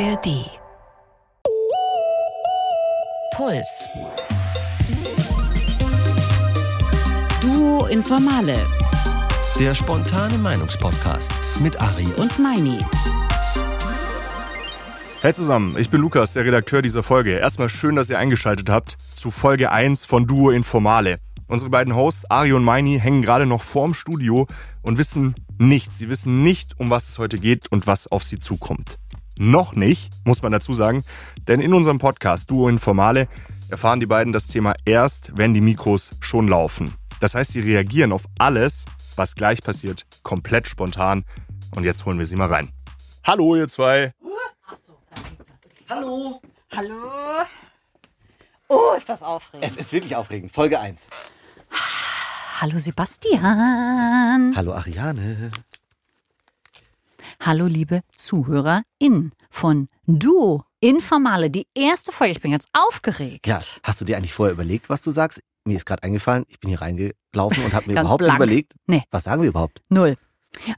ARD. Puls. Duo Informale Der spontane Meinungspodcast mit Ari und und Meini. Hey zusammen, ich bin Lukas, der Redakteur dieser Folge. Erstmal schön, dass ihr eingeschaltet habt zu Folge 1 von Duo Informale. Unsere beiden Hosts, Ari und Meini, hängen gerade noch vorm Studio und wissen nichts. Sie wissen nicht, um was es heute geht und was auf sie zukommt. Noch nicht, muss man dazu sagen, denn in unserem Podcast Duo Informale erfahren die beiden das Thema erst, wenn die Mikros schon laufen. Das heißt, sie reagieren auf alles, was gleich passiert, komplett spontan. Und jetzt holen wir sie mal rein. Hallo, ihr zwei. Hallo! Hallo? Oh, ist das aufregend. Es ist wirklich aufregend. Folge 1. Hallo Sebastian. Hallo Ariane. Hallo liebe ZuhörerInnen von Duo Informale. Die erste Folge. Ich bin ganz aufgeregt. Ja, hast du dir eigentlich vorher überlegt, was du sagst? Mir ist gerade eingefallen, ich bin hier reingelaufen und habe mir überhaupt blank. nicht überlegt, Nee. was sagen wir überhaupt? Null.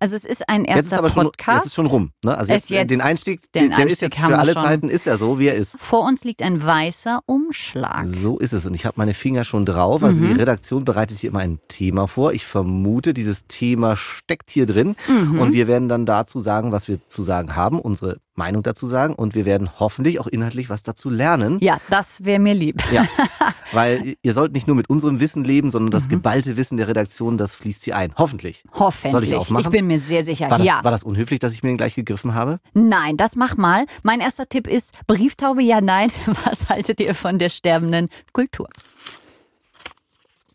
Also es ist ein Jetzt ist erster aber schon, Podcast. jetzt ist schon rum. Ne? Also jetzt, jetzt- den Einstieg, den der, der ist jetzt für alle schon. Zeiten, ist er so, wie er ist. Vor uns liegt ein weißer Umschlag. So ist es. Und ich habe meine Finger schon drauf. Also Mhm. die Redaktion bereitet hier immer ein Thema vor. Ich vermute, dieses Thema steckt hier drin. Mhm. Und wir werden dann dazu sagen, was wir zu sagen haben, unsere Meinung dazu sagen. Und wir werden hoffentlich auch inhaltlich was dazu lernen. Ja, das wäre mir lieb. Ja, weil ihr sollt nicht nur mit unserem Wissen leben, sondern Mhm. das geballte Wissen der Redaktion, das fließt hier ein. Hoffentlich. Hoffentlich. Soll ich aufmachen? bin mir sehr sicher. War das, ja. war das unhöflich, dass ich mir den gleich gegriffen habe? Nein, das mach mal. Mein erster Tipp ist Brieftaube, ja, nein. Was haltet ihr von der sterbenden Kultur?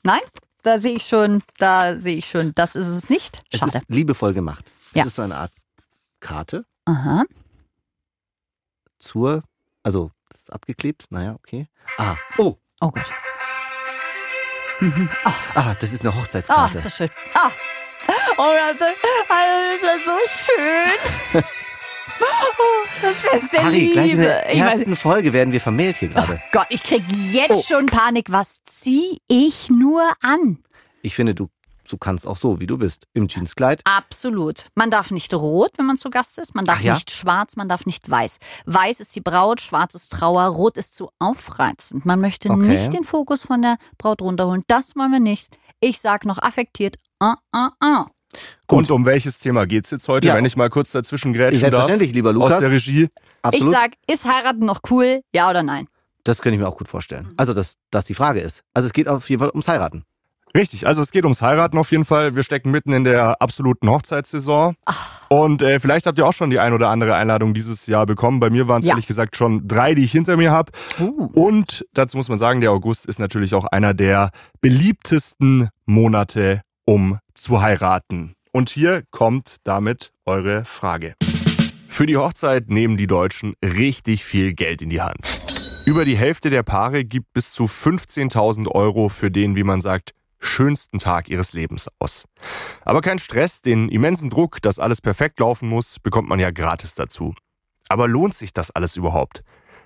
Nein? Da sehe ich schon, da sehe ich schon, das ist es nicht. Es Schade. ist liebevoll gemacht. Ja. Es ist so eine Art Karte Aha. Zur, also das ist abgeklebt. Naja, okay. Ah, oh, Oh Gott. Mhm. Oh, ah, das ist eine oh, Hochzeitskarte. ist das schön. Ah. Oh, das ist, das ist ja so schön. Oh, das Fest der Harry, gleich in Liebe. der Ich weiß, ersten Folge werden wir vermählt hier gerade. Gott, ich krieg jetzt Oh. schon Panik. Was zieh ich nur an? Ich finde, du, du kannst auch so, wie du bist. Im Jeanskleid. Absolut. Man darf nicht rot, wenn man zu Gast ist. Man darf ja? nicht schwarz, man darf nicht weiß. Weiß ist die Braut, schwarz ist Trauer, rot ist zu aufreizend. Man möchte Okay. nicht den Fokus von der Braut runterholen. Das wollen wir nicht. Ich sag noch affektiert. Ah, ah, ah. Gut. Und um welches Thema geht's jetzt heute, Ja. wenn ich mal kurz dazwischen grätschen darf? Selbstverständlich, lieber Aus Lukas. der Regie. Absolut. Ich sag, ist heiraten noch cool? Ja oder nein? das könnte ich mir auch gut vorstellen. Also, dass das die Frage ist. Also, es geht auf jeden Fall ums Heiraten. Richtig, also es geht ums Heiraten auf jeden Fall. Wir stecken mitten in der absoluten Hochzeitssaison. Und äh, vielleicht habt ihr auch schon die ein oder andere Einladung dieses Jahr bekommen. Bei mir waren es Ja. ehrlich gesagt schon drei, die ich hinter mir habe. Uh. Und dazu muss man sagen, der August ist natürlich auch einer der beliebtesten Monate, um zu heiraten. Und hier kommt damit eure Frage. Für die Hochzeit nehmen die Deutschen richtig viel Geld in die Hand. Über die Hälfte der Paare gibt bis zu 15.000 Euro für den, wie man sagt, schönsten Tag ihres Lebens aus. Aber kein Stress, den immensen Druck, dass alles perfekt laufen muss, bekommt man ja gratis dazu. Aber lohnt sich das alles überhaupt?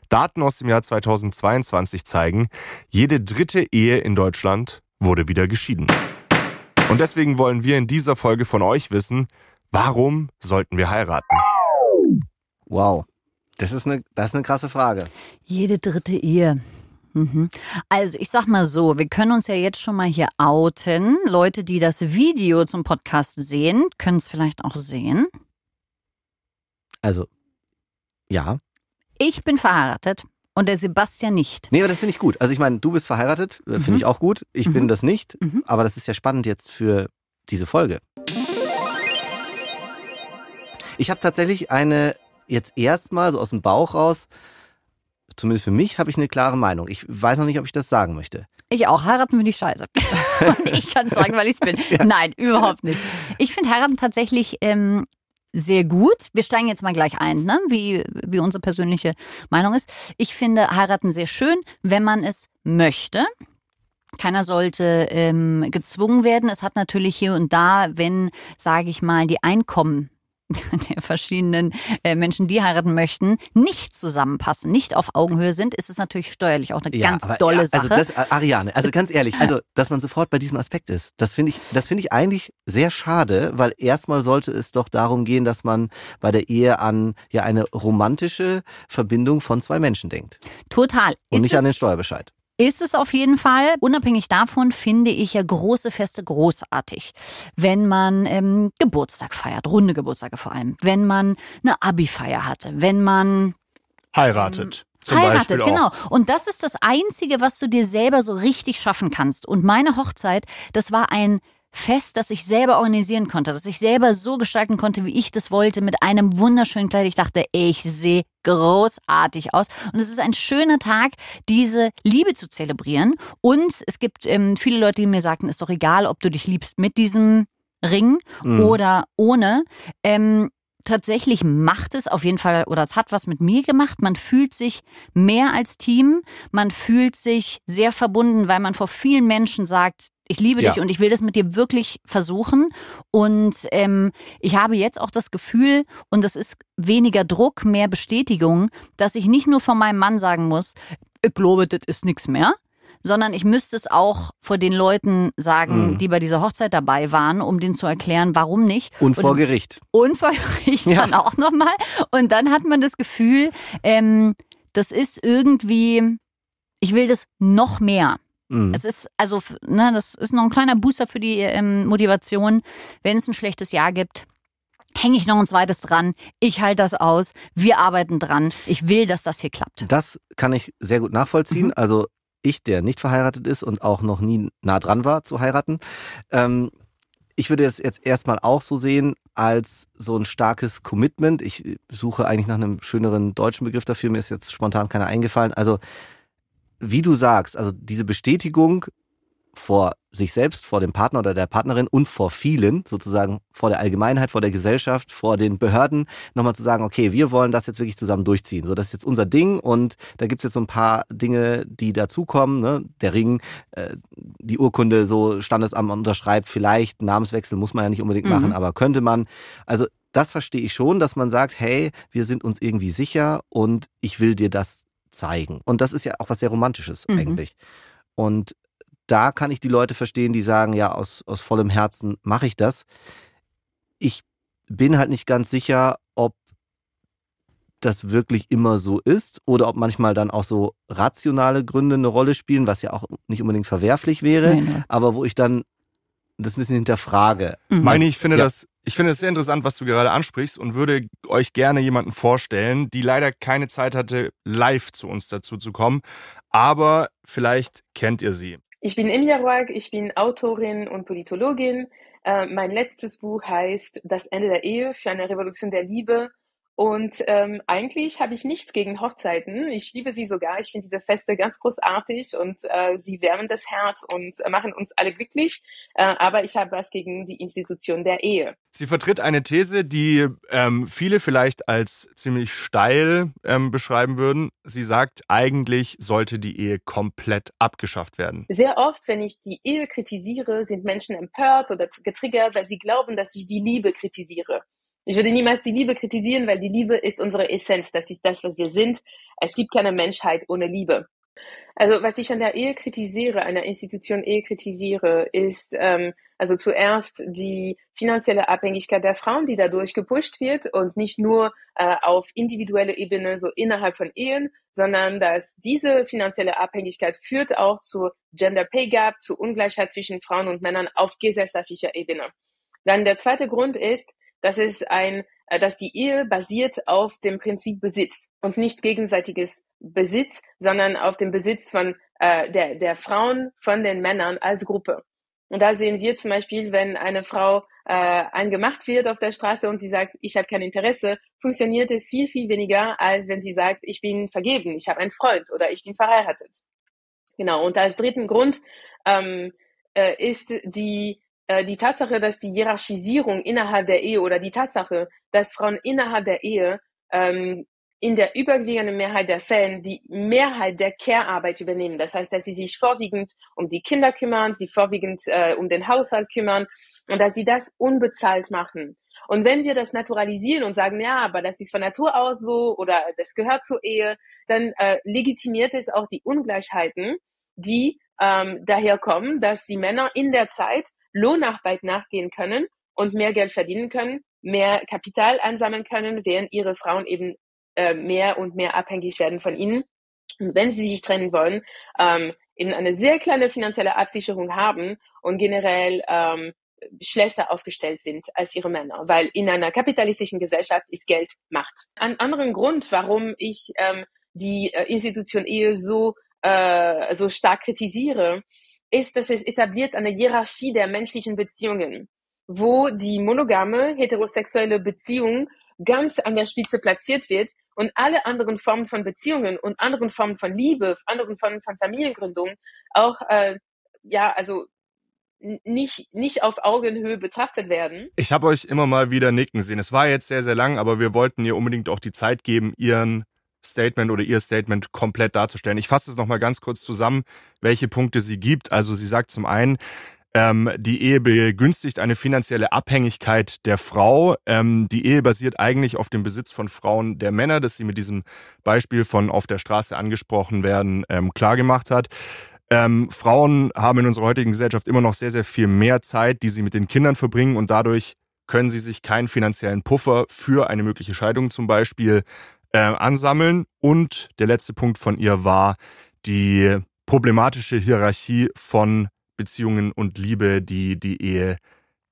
Daten aus dem Jahr 2022 zeigen, jede dritte Ehe in Deutschland wurde wieder geschieden. Und deswegen wollen wir in dieser Folge von euch wissen, warum sollten wir heiraten? Wow. Das ist eine, das ist eine krasse Frage. Jede dritte Ehe. Mhm. Also ich sag mal so, wir können uns ja jetzt schon mal hier outen. Leute, die das Video zum Podcast sehen, können es vielleicht auch sehen. Also, ja. Ich bin verheiratet und der Sebastian nicht. Nee, aber das finde ich gut. Also, ich meine, du bist verheiratet, äh, finde Mhm. ich auch gut. Ich bin Mhm. das nicht. Mhm. Aber das ist ja spannend jetzt für diese Folge. Ich habe tatsächlich eine, jetzt erstmal so aus dem Bauch raus, zumindest für mich, habe ich eine klare Meinung. Ich weiß noch nicht, ob ich das sagen möchte. Ich auch. Heiraten würde ich scheiße. ich kann es sagen, weil ich es bin. Nein, überhaupt nicht. Ich finde heiraten tatsächlich ähm, sehr gut. Wir steigen jetzt mal gleich ein, ne? wie, wie unsere persönliche Meinung ist. Ich finde heiraten sehr schön, wenn man es möchte. Keiner sollte ähm, gezwungen werden. Es hat natürlich hier und da, wenn, sage ich mal, die Einkommen der verschiedenen äh, Menschen, die heiraten möchten, nicht zusammenpassen, nicht auf Augenhöhe sind, ist es natürlich steuerlich auch eine Ja, ganz aber, dolle ja, Sache. Also das, Ariane, also ganz ehrlich, also dass man sofort bei diesem Aspekt ist, das finde ich, das finde ich eigentlich sehr schade, weil erstmal sollte es doch darum gehen, dass man bei der Ehe an ja eine romantische Verbindung von zwei Menschen denkt Total. und Ist nicht an den es- Steuerbescheid. Ist es auf jeden Fall. Unabhängig davon finde ich ja große Feste großartig. Wenn man ähm, Geburtstag feiert, runde Geburtstage vor allem. Wenn man eine Abi-Feier hatte. Wenn man Heiratet. Zum heiratet, genau. Und das ist das Einzige, was du dir selber so richtig schaffen kannst. Und meine Hochzeit, das war ein Fest, das ich selber organisieren konnte, das ich selber so gestalten konnte, wie ich das wollte, mit einem wunderschönen Kleid. Ich dachte, ich sehe großartig aus. Und es ist ein schöner Tag, diese Liebe zu zelebrieren. Und es gibt ähm, viele Leute, die mir sagten, ist doch egal, ob du dich liebst mit diesem Ring Mhm. oder ohne. Ähm, tatsächlich macht es auf jeden Fall, oder es hat was mit mir gemacht. Man fühlt sich mehr als Team. Man fühlt sich sehr verbunden, weil man vor vielen Menschen sagt, ich liebe Ja. dich und ich will das mit dir wirklich versuchen. Und ähm, ich habe jetzt auch das Gefühl, und das ist weniger Druck, mehr Bestätigung, dass ich nicht nur von meinem Mann sagen muss, ich glaube, das ist nichts mehr, sondern ich müsste es auch vor den Leuten sagen, Mhm. die bei dieser Hochzeit dabei waren, um denen zu erklären, warum nicht. Und vor Gericht. Und vor Gericht Ja. dann auch nochmal. Und dann hat man das Gefühl, ähm, das ist irgendwie, ich will das noch mehr. Mhm. Es ist, also, ne, das ist noch ein kleiner Booster für die ähm, Motivation. Wenn es ein schlechtes Jahr gibt, hänge ich noch ein zweites dran. Ich halte das aus. Wir arbeiten dran. Ich will, dass das hier klappt. Das kann ich sehr gut nachvollziehen. Mhm. Also ich, der nicht verheiratet ist und auch noch nie nah dran war zu heiraten, ähm, ich würde es jetzt erstmal auch so sehen als so ein starkes Commitment. Ich suche eigentlich nach einem schöneren deutschen Begriff dafür. Mir ist jetzt spontan keiner eingefallen. Also wie du sagst, also diese Bestätigung vor sich selbst, vor dem Partner oder der Partnerin und vor vielen, sozusagen vor der Allgemeinheit, vor der Gesellschaft, vor den Behörden, nochmal zu sagen, okay, wir wollen das jetzt wirklich zusammen durchziehen. So, das ist jetzt unser Ding und da gibt's jetzt so ein paar Dinge, die dazukommen. Ne? Der Ring, äh, die Urkunde, so Standesamt unterschreibt, vielleicht Namenswechsel muss man ja nicht unbedingt Mhm. machen, aber könnte man. Also das verstehe ich schon, dass man sagt, hey, wir sind uns irgendwie sicher und ich will dir das zeigen. Und das ist ja auch was sehr Romantisches Mhm. eigentlich. Und da kann ich die Leute verstehen, die sagen, ja, aus, aus vollem Herzen mache ich das. Ich bin halt nicht ganz sicher, ob das wirklich immer so ist oder ob manchmal dann auch so rationale Gründe eine Rolle spielen, was ja auch nicht unbedingt verwerflich wäre, Nee, nee. aber wo ich dann das ein bisschen hinterfrage. Mhm. Meine, ich finde Ja. das, ich finde es sehr interessant, was du gerade ansprichst und würde euch gerne jemanden vorstellen, die leider keine Zeit hatte, live zu uns dazu zu kommen. Aber vielleicht kennt ihr sie. Ich bin Emilia Roig, ich bin Autorin und Politologin. Äh, mein letztes Buch heißt Das Ende der Ehe für eine Revolution der Liebe. Und ähm, eigentlich habe ich nichts gegen Hochzeiten. Ich liebe sie sogar. Ich finde diese Feste ganz großartig und äh, sie wärmen das Herz und äh, machen uns alle glücklich. Äh, aber ich habe was gegen die Institution der Ehe. Sie vertritt eine These, die ähm, viele vielleicht als ziemlich steil ähm, beschreiben würden. Sie sagt, eigentlich sollte die Ehe komplett abgeschafft werden. Sehr oft, wenn ich die Ehe kritisiere, sind Menschen empört oder getriggert, weil sie glauben, dass ich die Liebe kritisiere. Ich würde niemals die Liebe kritisieren, weil die Liebe ist unsere Essenz. Das ist das, was wir sind. Es gibt keine Menschheit ohne Liebe. Also was ich an der Ehe kritisiere, einer Institution Ehe kritisiere, ist ähm, also zuerst die finanzielle Abhängigkeit der Frauen, die dadurch gepusht wird und nicht nur äh, auf individuelle Ebene, so innerhalb von Ehen, sondern dass diese finanzielle Abhängigkeit führt auch zu Gender Pay Gap, zu Ungleichheit zwischen Frauen und Männern auf gesellschaftlicher Ebene. Dann der zweite Grund ist, dass es ein, äh, dass die Ehe basiert auf dem Prinzip Besitz und nicht gegenseitiges Besitz, sondern auf dem Besitz von äh, der, der Frauen von den Männern als Gruppe. Und da sehen wir zum Beispiel, wenn eine Frau äh, angemacht wird auf der Straße und sie sagt, ich habe kein Interesse, funktioniert es viel, viel weniger, als wenn sie sagt, ich bin vergeben, ich habe einen Freund oder ich bin verheiratet. Genau, und als dritten Grund ähm, äh, ist die, die Tatsache, dass die Hierarchisierung innerhalb der Ehe oder die Tatsache, dass Frauen innerhalb der Ehe ähm, in der überwiegenden Mehrheit der Fällen die Mehrheit der Care-Arbeit übernehmen. Das heißt, dass sie sich vorwiegend um die Kinder kümmern, sie vorwiegend äh, um den Haushalt kümmern und dass sie das unbezahlt machen. Und wenn wir das naturalisieren und sagen, ja, aber das ist von Natur aus so oder das gehört zur Ehe, dann äh, legitimiert es auch die Ungleichheiten, die ähm, daher kommen, dass die Männer in der Zeit Lohnarbeit nachgehen können und mehr Geld verdienen können, mehr Kapital ansammeln können, während ihre Frauen eben äh, mehr und mehr abhängig werden von ihnen. Und wenn sie sich trennen wollen, ähm, eben eine sehr kleine finanzielle Absicherung haben und generell ähm, schlechter aufgestellt sind als ihre Männer, weil in einer kapitalistischen Gesellschaft ist Geld Macht. Ein anderen Grund, warum ich ähm, die äh, Institution Ehe so äh, so stark kritisiere, ist, dass es etabliert eine Hierarchie der menschlichen Beziehungen, wo die monogame heterosexuelle Beziehung ganz an der Spitze platziert wird und alle anderen Formen von Beziehungen und anderen Formen von Liebe, anderen Formen von Familiengründung auch äh, ja also nicht, nicht auf Augenhöhe betrachtet werden. Ich habe euch immer mal wieder nicken sehen. Es war jetzt sehr, sehr lang, aber wir wollten ihr unbedingt auch die Zeit geben, ihren Statement oder ihr Statement komplett darzustellen. Ich fasse es nochmal ganz kurz zusammen, welche Punkte sie gibt. Also sie sagt zum einen, ähm, die Ehe begünstigt eine finanzielle Abhängigkeit der Frau. Ähm, die Ehe basiert eigentlich auf dem Besitz von Frauen der Männer, das sie mit diesem Beispiel von auf der Straße angesprochen werden, ähm, klargemacht hat. Ähm, Frauen haben in unserer heutigen Gesellschaft immer noch sehr, sehr viel mehr Zeit, die sie mit den Kindern verbringen und dadurch können sie sich keinen finanziellen Puffer für eine mögliche Scheidung zum Beispiel äh, ansammeln. Und der letzte Punkt von ihr war die problematische Hierarchie von Beziehungen und Liebe, die die Ehe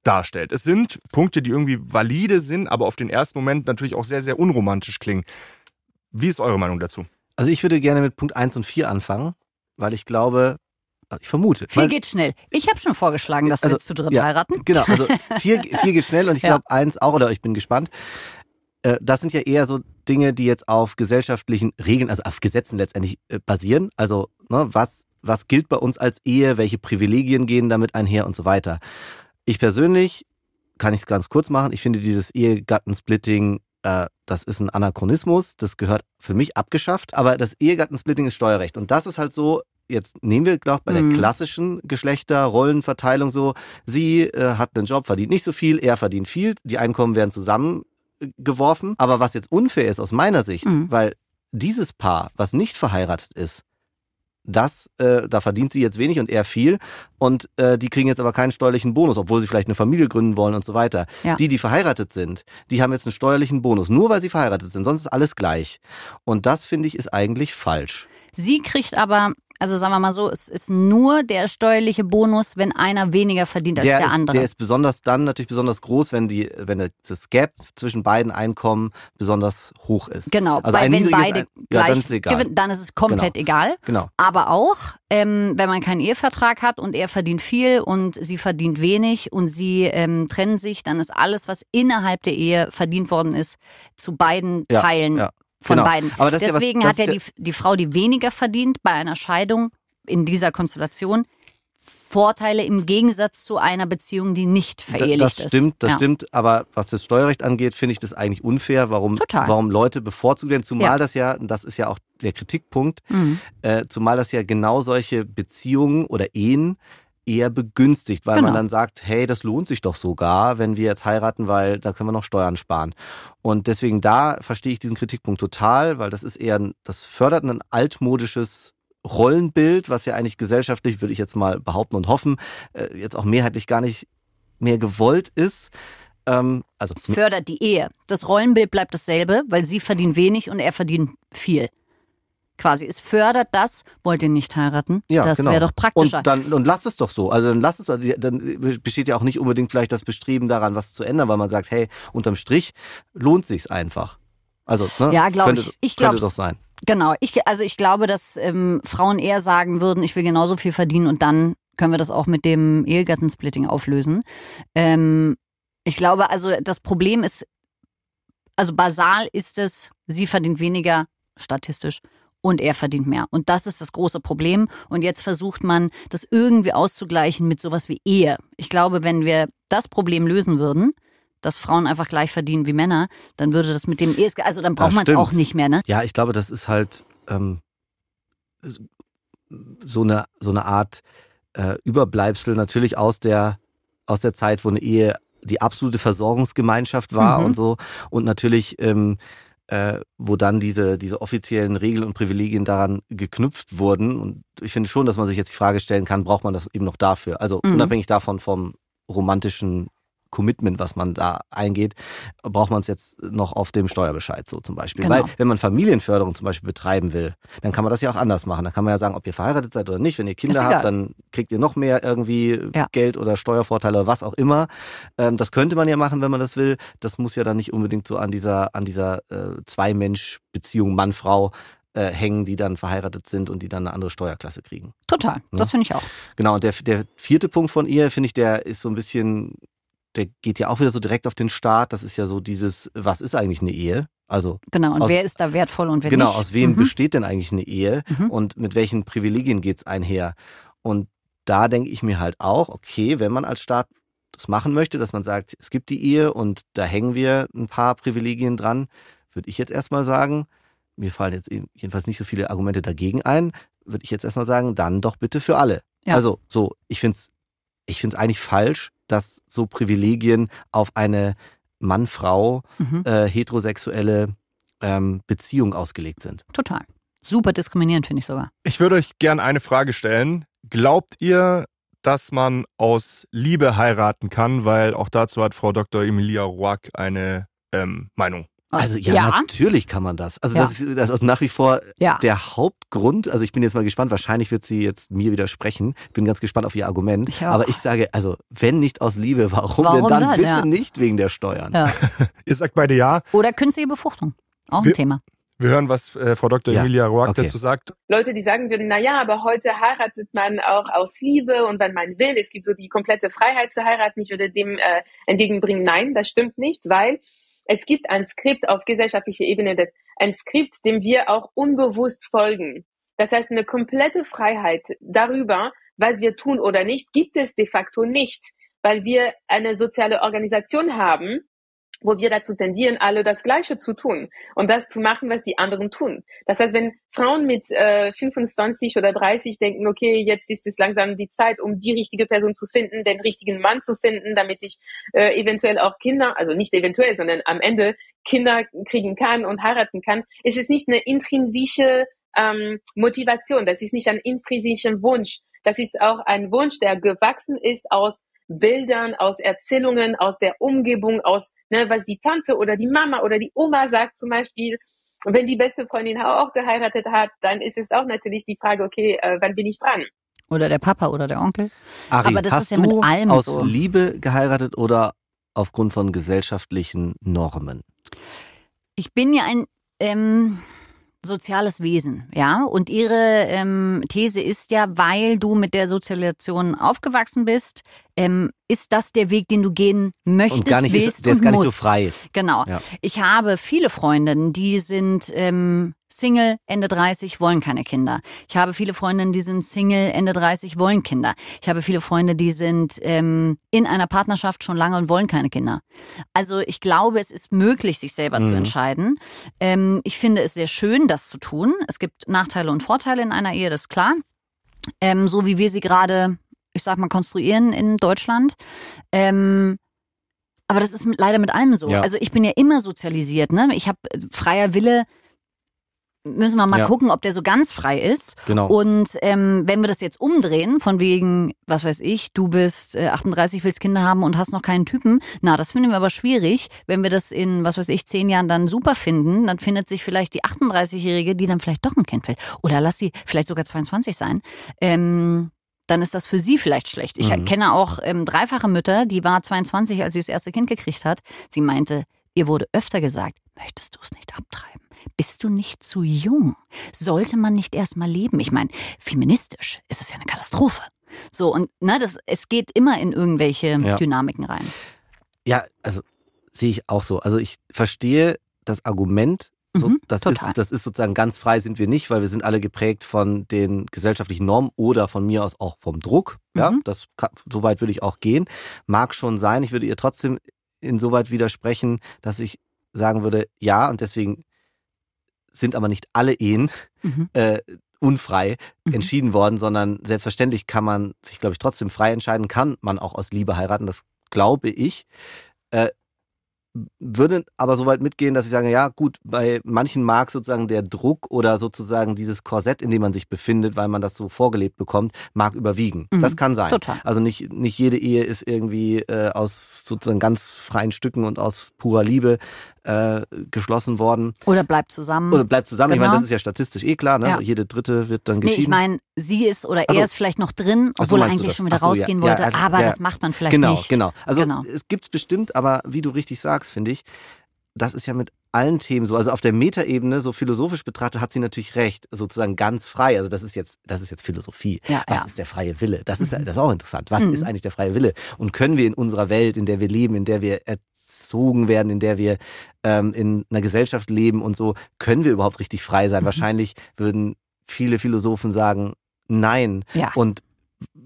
darstellt. Es sind Punkte, die irgendwie valide sind, aber auf den ersten Moment natürlich auch sehr, sehr unromantisch klingen. Wie ist eure Meinung dazu? Also ich würde gerne mit Punkt 1 und 4 anfangen, weil ich glaube, ich vermute. Vier geht schnell. Ich habe schon vorgeschlagen, dass also, wir zu dritt ja, heiraten. Genau, also vier, vier geht schnell und ich glaube eins auch, oder ich bin gespannt. Äh, das sind ja eher so Dinge, die jetzt auf gesellschaftlichen Regeln, also auf Gesetzen letztendlich äh, basieren. Also ne, was, was gilt bei uns als Ehe, welche Privilegien gehen damit einher und so weiter. Ich persönlich kann ich es ganz kurz machen. Ich finde dieses Ehegattensplitting, äh, das ist ein Anachronismus. Das gehört für mich abgeschafft. Aber das Ehegattensplitting ist Steuerrecht. Und das ist halt so, jetzt nehmen wir, glaube ich, bei der mhm. klassischen Geschlechterrollenverteilung so, sie äh, hat einen Job, verdient nicht so viel, er verdient viel, die Einkommen werden zusammen geworfen. Aber was jetzt unfair ist aus meiner Sicht, mhm. weil dieses Paar, was nicht verheiratet ist, das, äh, da verdient sie jetzt wenig und er viel und äh, die kriegen jetzt aber keinen steuerlichen Bonus, obwohl sie vielleicht eine Familie gründen wollen und so weiter. Ja. Die, die verheiratet sind, die haben jetzt einen steuerlichen Bonus, nur weil sie verheiratet sind, sonst ist alles gleich. Und das finde ich ist eigentlich falsch. Sie kriegt aber also sagen wir mal so, es ist nur der steuerliche Bonus, wenn einer weniger verdient als der, der andere. der ist besonders dann natürlich besonders groß, wenn die, wenn das Gap zwischen beiden Einkommen besonders hoch ist. Genau, also weil wenn beide ein, gleich ja, dann, ist gewinnen, dann ist es komplett genau. egal. Genau. Aber auch, ähm, wenn man keinen Ehevertrag hat und er verdient viel und sie verdient wenig und sie ähm, trennen sich, dann ist alles, was innerhalb der Ehe verdient worden ist, zu beiden ja, Teilen ja von genau. beiden. Aber Deswegen ja was, hat ja die, die Frau, die weniger verdient bei einer Scheidung in dieser Konstellation, Vorteile im Gegensatz zu einer Beziehung, die nicht verehelicht ist. Das stimmt, das ja. stimmt. Aber was das Steuerrecht angeht, finde ich das eigentlich unfair, warum, warum Leute bevorzugt werden. Zumal ja. das ja, das ist ja auch der Kritikpunkt, mhm. äh, zumal das ja genau solche Beziehungen oder Ehen eher begünstigt, weil genau. man dann sagt, hey, das lohnt sich doch sogar, wenn wir jetzt heiraten, weil da können wir noch Steuern sparen. Und deswegen da verstehe ich diesen Kritikpunkt total, weil das ist eher, das fördert ein altmodisches Rollenbild, was ja eigentlich gesellschaftlich, würde ich jetzt mal behaupten und hoffen, äh, jetzt auch mehrheitlich gar nicht mehr gewollt ist. Ähm, also es fördert die Ehe. Das Rollenbild bleibt dasselbe, weil sie verdient wenig und er verdient viel quasi. Es fördert das, wollt ihr nicht heiraten? Ja, das genau. wäre doch praktischer. Und dann und lasst es doch so. Also dann lasst es, dann besteht ja auch nicht unbedingt vielleicht das Bestreben daran, was zu ändern, weil man sagt, hey, unterm Strich lohnt sich's einfach. Also, ne, ja, glaube ich. Ich glaube doch sein. Genau. Ich, also ich glaube, dass ähm, Frauen eher sagen würden, ich will genauso viel verdienen und dann können wir das auch mit dem Ehegattensplitting auflösen. Ähm, ich glaube, also das Problem ist, also basal ist es, sie verdient weniger statistisch und er verdient mehr. Und das ist das große Problem. Und jetzt versucht man, das irgendwie auszugleichen mit sowas wie Ehe. Ich glaube, wenn wir das Problem lösen würden, dass Frauen einfach gleich verdienen wie Männer, dann würde das mit dem Ehe, also dann braucht man es auch nicht mehr, ne? Ja, ich glaube, das ist halt ähm, so eine so eine Art äh, Überbleibsel natürlich aus der aus der Zeit, wo eine Ehe die absolute Versorgungsgemeinschaft war Mhm. und so. Und natürlich, ähm, äh, wo dann diese, diese offiziellen Regeln und Privilegien daran geknüpft wurden. Und ich finde schon, dass man sich jetzt die Frage stellen kann, braucht man das eben noch dafür? Also Mhm. unabhängig davon vom romantischen Commitment, was man da eingeht, braucht man es jetzt noch auf dem Steuerbescheid so zum Beispiel. Genau. Weil wenn man Familienförderung zum Beispiel betreiben will, dann kann man das ja auch anders machen. Dann kann man ja sagen, ob ihr verheiratet seid oder nicht. Wenn ihr Kinder habt, dann kriegt ihr noch mehr irgendwie Ja. Geld oder Steuervorteile oder was auch immer. Ähm, das könnte man ja machen, wenn man das will. Das muss ja dann nicht unbedingt so an dieser, an dieser äh, Zwei-Mensch-Beziehung Mann-Frau äh, hängen, die dann verheiratet sind und die dann eine andere Steuerklasse kriegen. Total. Das finde ich auch. Genau, und der, der vierte Punkt von ihr, finde ich, der ist so ein bisschen, der geht ja auch wieder so direkt auf den Start. Das ist ja so dieses, was ist eigentlich eine Ehe? Also Genau. Und Aus- wer ist da wertvoll und wer genau, nicht? aus wem Mhm. besteht denn eigentlich eine Ehe Mhm. und mit welchen Privilegien geht's einher? Und da denke ich mir halt auch, okay, wenn man als Staat das machen möchte, dass man sagt, es gibt die Ehe und da hängen wir ein paar Privilegien dran, würde ich jetzt erstmal sagen, mir fallen jetzt jedenfalls nicht so viele Argumente dagegen ein, würde ich jetzt erstmal sagen, dann doch bitte für alle. Ja. Also so, ich finde es ich find's eigentlich falsch, dass so Privilegien auf eine Mann-Frau Mhm. äh, heterosexuelle ähm, Beziehung ausgelegt sind. Total. Super diskriminierend, finde ich sogar. Ich würde euch gern eine Frage stellen. Glaubt ihr, dass man aus Liebe heiraten kann? Weil auch dazu hat Frau Dr. Emilia Roark eine ähm, Meinung. Also ja, ja. natürlich kann man das. Also Ja. das, ist, das ist nach wie vor Ja. der Hauptgrund. Also ich bin jetzt mal gespannt, wahrscheinlich wird sie jetzt mir widersprechen. Bin ganz gespannt auf ihr Argument. Ich. Aber ich sage, also wenn nicht aus Liebe, warum, Warum denn dann, dann, bitte ja. nicht wegen der Steuern? Ja. Ihr sagt beide ja. Oder künstliche Befruchtung. Auch ein Wir- Thema. Wir hören, was äh, Frau Dr. Ja, Emilia Roark okay. dazu sagt. Leute, die sagen würden, na ja, aber heute heiratet man auch aus Liebe und wenn man will, es gibt so die komplette Freiheit zu heiraten. Ich würde dem äh, entgegenbringen, nein, das stimmt nicht, weil es gibt ein Skript auf gesellschaftlicher Ebene, das, ein Skript, dem wir auch unbewusst folgen. Das heißt, eine komplette Freiheit darüber, was wir tun oder nicht, gibt es de facto nicht, weil wir eine soziale Organisation haben, wo wir dazu tendieren, alle das Gleiche zu tun und das zu machen, was die anderen tun. Das heißt, wenn Frauen mit äh, 25 oder 30 denken, okay, jetzt ist es langsam die Zeit, um die richtige Person zu finden, den richtigen Mann zu finden, damit ich äh, eventuell auch Kinder, also nicht eventuell, sondern am Ende Kinder kriegen kann und heiraten kann, ist es nicht eine intrinsische ähm, Motivation, das ist nicht ein intrinsischer Wunsch, das ist auch ein Wunsch, der gewachsen ist aus Bildern, aus Erzählungen, aus der Umgebung, aus ne, was die Tante oder die Mama oder die Oma sagt zum Beispiel. Und wenn die beste Freundin auch geheiratet hat, dann ist es auch natürlich die Frage, okay, äh, wann bin ich dran? Oder der Papa oder der Onkel. Ari, Aber das hast ist ja mit allem aus so. Liebe geheiratet oder aufgrund von gesellschaftlichen Normen? Ich bin ja ein ähm, soziales Wesen, ja. Und ihre ähm, These ist ja, weil du mit der Sozialisation aufgewachsen bist, ähm, ist das der Weg, den du gehen möchtest, Und gar nicht, willst ist, der ist und gar nicht musst. so frei. Genau. Ja. Ich habe viele Freundinnen, die sind ähm, Single, Ende 30, wollen keine Kinder. Ich habe viele Freundinnen, die sind Single, Ende 30, wollen Kinder. Ich habe viele Freunde, die sind ähm, in einer Partnerschaft schon lange und wollen keine Kinder. Also ich glaube, es ist möglich, sich selber zu Mhm. entscheiden. Ähm, ich finde es sehr schön, das zu tun. Es gibt Nachteile und Vorteile in einer Ehe, das ist klar. Ähm, so wie wir sie gerade, ich sag mal, konstruieren in Deutschland. Ähm, aber das ist leider mit allem so. Ja. Also ich bin ja immer sozialisiert. Ne? Ich habe freier Wille. Müssen wir mal Ja. gucken, ob der so ganz frei ist. Genau. Und ähm, wenn wir das jetzt umdrehen, von wegen, was weiß ich, du bist äh, 38, willst Kinder haben und hast noch keinen Typen, na, das finden wir aber schwierig. Wenn wir das in, was weiß ich, zehn Jahren dann super finden, dann findet sich vielleicht die 38-Jährige, die dann vielleicht doch ein Kind will. Oder lass sie vielleicht sogar 22 sein. Ähm, dann ist das für sie vielleicht schlecht. Ich Mhm. kenne auch ähm, dreifache Mütter, die war 22, als sie das erste Kind gekriegt hat. Sie meinte, ihr wurde öfter gesagt, möchtest du es nicht abtreiben? Bist du nicht zu jung? Sollte man nicht erst mal leben? Ich meine, feministisch ist es ja eine Katastrophe. So, und ne, das, es geht immer in irgendwelche Ja. Dynamiken rein. Ja, also sehe ich auch so. Also ich verstehe das Argument. So, Mhm, das, total. ist, das ist sozusagen ganz frei sind wir nicht, weil wir sind alle geprägt von den gesellschaftlichen Normen oder von mir aus auch vom Druck. Ja, Mhm. das kann, so weit würde ich auch gehen. Mag schon sein. Ich würde ihr trotzdem insoweit widersprechen, dass ich sagen würde, ja, und deswegen sind aber nicht alle Ehen Mhm. äh, unfrei Mhm. entschieden worden, sondern selbstverständlich kann man sich, glaube ich, trotzdem frei entscheiden, kann man auch aus Liebe heiraten. Das glaube ich. Äh, würde aber so weit mitgehen, dass ich sage, ja gut, bei manchen mag sozusagen der Druck oder sozusagen dieses Korsett, in dem man sich befindet, weil man das so vorgelebt bekommt, mag überwiegen. Mhm. Das kann sein. Total. Also nicht, nicht jede Ehe ist irgendwie äh, aus sozusagen ganz freien Stücken und aus purer Liebe äh, geschlossen worden. Oder bleibt zusammen. Oder bleibt zusammen. Ich Genau. meine, das ist ja statistisch eh klar, ne? Ja. Jede dritte wird dann nee, geschieden. ich meine, sie ist oder Ach so. er ist vielleicht noch drin, Ach so, obwohl er eigentlich schon wieder so, rausgehen Ja, wollte. also, aber ja. das macht man vielleicht genau, nicht. Genau, Also Genau. es gibt's bestimmt, aber wie du richtig sagst, finde ich, das ist ja mit allen Themen so. Also auf der Metaebene, so philosophisch betrachtet, hat sie natürlich recht, sozusagen ganz frei. Also das ist jetzt, das ist jetzt Philosophie. Ja, Was ja. ist der freie Wille? Das ist, das ist auch interessant. Was Mhm. ist eigentlich der freie Wille? Und können wir in unserer Welt, in der wir leben, in der wir erzogen werden, in der wir ähm, in einer Gesellschaft leben und so, können wir überhaupt richtig frei sein? Mhm. Wahrscheinlich würden viele Philosophen sagen, nein. Ja. Und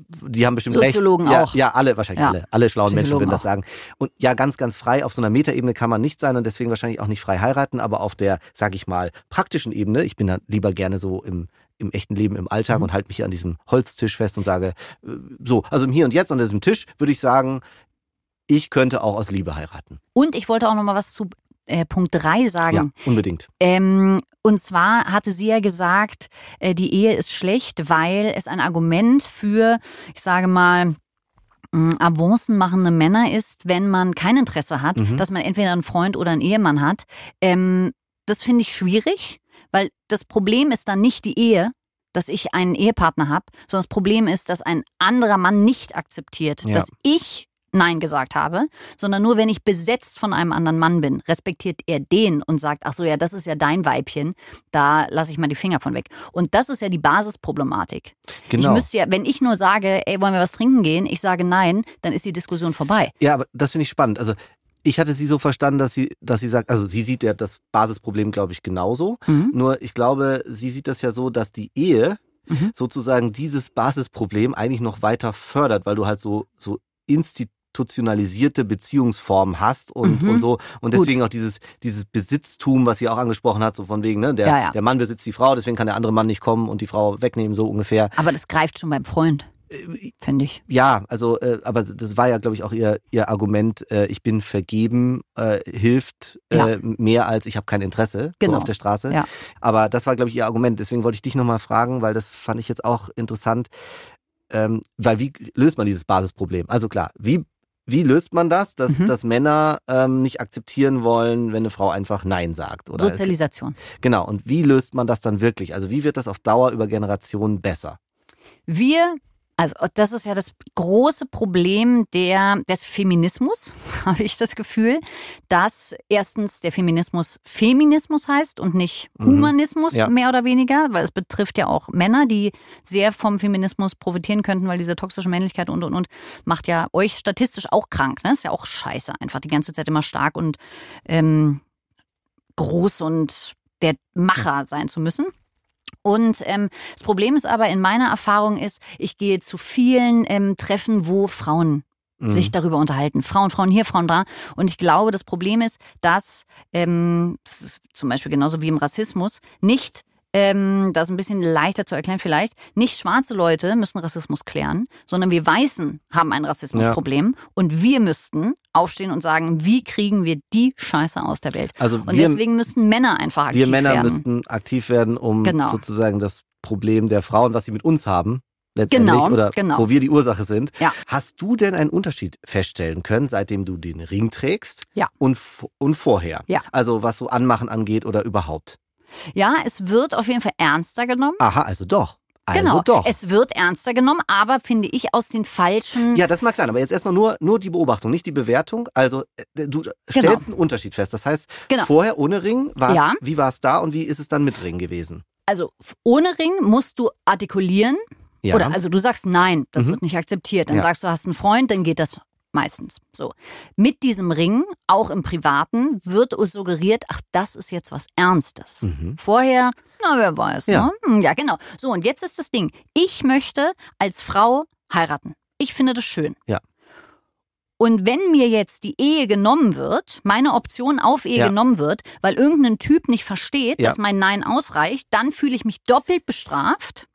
die haben bestimmt Soziologen recht. Ja, auch. Ja, alle, wahrscheinlich Ja. alle. Alle schlauen Menschen würden das auch. sagen. Und ja, ganz, ganz frei auf so einer Metaebene kann man nicht sein und deswegen wahrscheinlich auch nicht frei heiraten, aber auf der, sag ich mal, praktischen Ebene, ich bin dann lieber gerne so im, im echten Leben, im Alltag Mhm. und halte mich hier an diesem Holztisch fest und sage, äh, so, also im Hier und Jetzt an diesem Tisch würde ich sagen, ich könnte auch aus Liebe heiraten. Und ich wollte auch noch mal was zu äh, Punkt 3 sagen. Ja, unbedingt. Ähm, und zwar hatte sie ja gesagt, äh, die Ehe ist schlecht, weil es ein Argument für, ich sage mal, Avancen machende Männer ist, wenn man kein Interesse hat, Mhm. dass man entweder einen Freund oder einen Ehemann hat. Ähm, das finde ich schwierig, weil das Problem ist dann nicht die Ehe, dass ich einen Ehepartner habe, sondern das Problem ist, dass ein anderer Mann nicht akzeptiert, Ja. dass ich Nein gesagt habe, sondern nur wenn ich besetzt von einem anderen Mann bin, respektiert er den und sagt, ach so, ja, das ist ja dein Weibchen, da lasse ich mal die Finger von weg. Und das ist ja die Basisproblematik. Genau. Ich müsste ja, wenn ich nur sage, ey, wollen wir was trinken gehen, ich sage nein, dann ist die Diskussion vorbei. Ja, aber das finde ich spannend. Also ich hatte sie so verstanden, dass sie, dass sie sagt, also sie sieht ja das Basisproblem, glaube ich, genauso. Mhm. Nur ich glaube, sie sieht das ja so, dass die Ehe Mhm. sozusagen dieses Basisproblem eigentlich noch weiter fördert, weil du halt so, so institutionalisierte Beziehungsformen hast und, Mhm. und so. Und Gut. deswegen auch dieses, dieses Besitztum, was sie auch angesprochen hat, so von wegen, ne, der, Ja, ja. der Mann besitzt die Frau, deswegen kann der andere Mann nicht kommen und die Frau wegnehmen, so ungefähr. Aber das greift schon beim Freund, Äh, finde ich. Ja, also, äh, aber das war ja, glaube ich, auch ihr, ihr Argument, äh, ich bin vergeben, äh, hilft äh, Ja. mehr als ich habe kein Interesse Genau. so auf der Straße. Ja. Aber das war, glaube ich, ihr Argument. Deswegen wollte ich dich nochmal fragen, weil das fand ich jetzt auch interessant. Ähm, weil wie löst man dieses Basisproblem? Also klar, wie, wie löst man das, dass, Mhm. dass Männer ähm, nicht akzeptieren wollen, wenn eine Frau einfach Nein sagt? Oder Sozialisation. Genau. Und wie löst man das dann wirklich? Also wie wird das auf Dauer über Generationen besser? Wir, also das ist ja das große Problem der, des Feminismus, habe ich das Gefühl, dass erstens der Feminismus Feminismus heißt und nicht Mhm. Humanismus Ja. mehr oder weniger, weil es betrifft ja auch Männer, die sehr vom Feminismus profitieren könnten, weil diese toxische Männlichkeit und und und macht ja euch statistisch auch krank. Ne? Ist ja auch scheiße, einfach die ganze Zeit immer stark und ähm, groß und der Macher sein zu müssen. Und ähm, das Problem ist aber in meiner Erfahrung ist, ich gehe zu vielen ähm, Treffen, wo Frauen Mhm. sich darüber unterhalten. Frauen, Frauen hier, Frauen da. Und ich glaube, das Problem ist, dass, ähm, das ist zum Beispiel genauso wie im Rassismus, nicht, ähm, das ist ein bisschen leichter zu erklären vielleicht, nicht schwarze Leute müssen Rassismus klären, sondern wir Weißen haben ein Rassismusproblem und wir müssten aufstehen und sagen, wie kriegen wir die Scheiße aus der Welt. Also Und wir, deswegen müssen Männer einfach aktiv wir Männer werden. müssten aktiv werden, um Genau. sozusagen das Problem der Frauen, was sie mit uns haben, letztendlich, Genau, oder genau. wo wir die Ursache sind. Ja. Hast du denn einen Unterschied feststellen können, seitdem du den Ring trägst Ja. und, und vorher? Ja. Also was so Anmachen angeht oder überhaupt? Ja, es wird auf jeden Fall ernster genommen. Aha, also doch. Also genau, doch. es wird ernster genommen, aber finde ich aus den falschen. ja, das mag sein, aber jetzt erstmal nur, nur die Beobachtung, nicht die Bewertung. Also äh, du stellst Genau. einen Unterschied fest. Das heißt, Genau. vorher ohne Ring, Ja. wie war es da und wie ist es dann mit Ring gewesen? Also ohne Ring musst du artikulieren. Ja. Oder also du sagst nein, das Mhm. wird nicht akzeptiert. Dann Ja. sagst du, hast einen Freund, dann geht das meistens. So. Mit diesem Ring, auch im Privaten, wird suggeriert, ach, das ist jetzt was Ernstes. Mhm. Vorher, na, wer weiß, Ja. ne? Hm, Ja, genau. So, und jetzt ist das Ding. Ich möchte als Frau heiraten. Ich finde das schön. Ja. Und wenn mir jetzt die Ehe genommen wird, meine Option auf Ehe Ja. genommen wird, weil irgendein Typ nicht versteht, Ja. dass mein Nein ausreicht, dann fühle ich mich doppelt bestraft,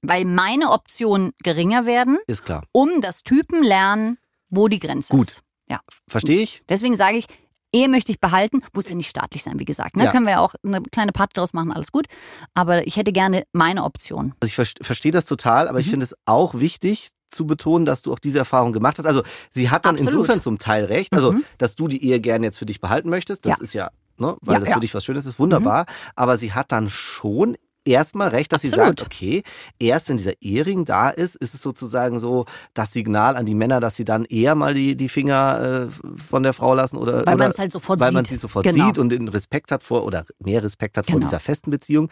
weil meine Optionen geringer werden, Ist klar. um das Typen lernen wo die Grenze Gut. ist. Ja. Verstehe ich? Deswegen sage ich, Ehe möchte ich behalten, muss ja nicht staatlich sein, wie gesagt. Ne? Ja. Können wir ja auch eine kleine Party draus machen, alles gut. Aber ich hätte gerne meine Option. Also ich ver- verstehe das total, aber ich Mhm. finde es auch wichtig zu betonen, dass du auch diese Erfahrung gemacht hast. Also sie hat dann Absolut. insofern zum Teil recht, also Mhm. dass du die Ehe gerne jetzt für dich behalten möchtest, das Ja. ist ja, ne, weil das für dich was Schönes ist, wunderbar. Aber sie hat dann schon erstmal recht, dass sie Absolut. sagt, okay, erst wenn dieser Ehering da ist, ist es sozusagen so das Signal an die Männer, dass sie dann eher mal die, die Finger äh, von der Frau lassen oder Weil man es halt sofort weil sieht. man sie sofort Genau. sieht und den Respekt hat vor oder mehr Respekt hat vor Genau. dieser festen Beziehung.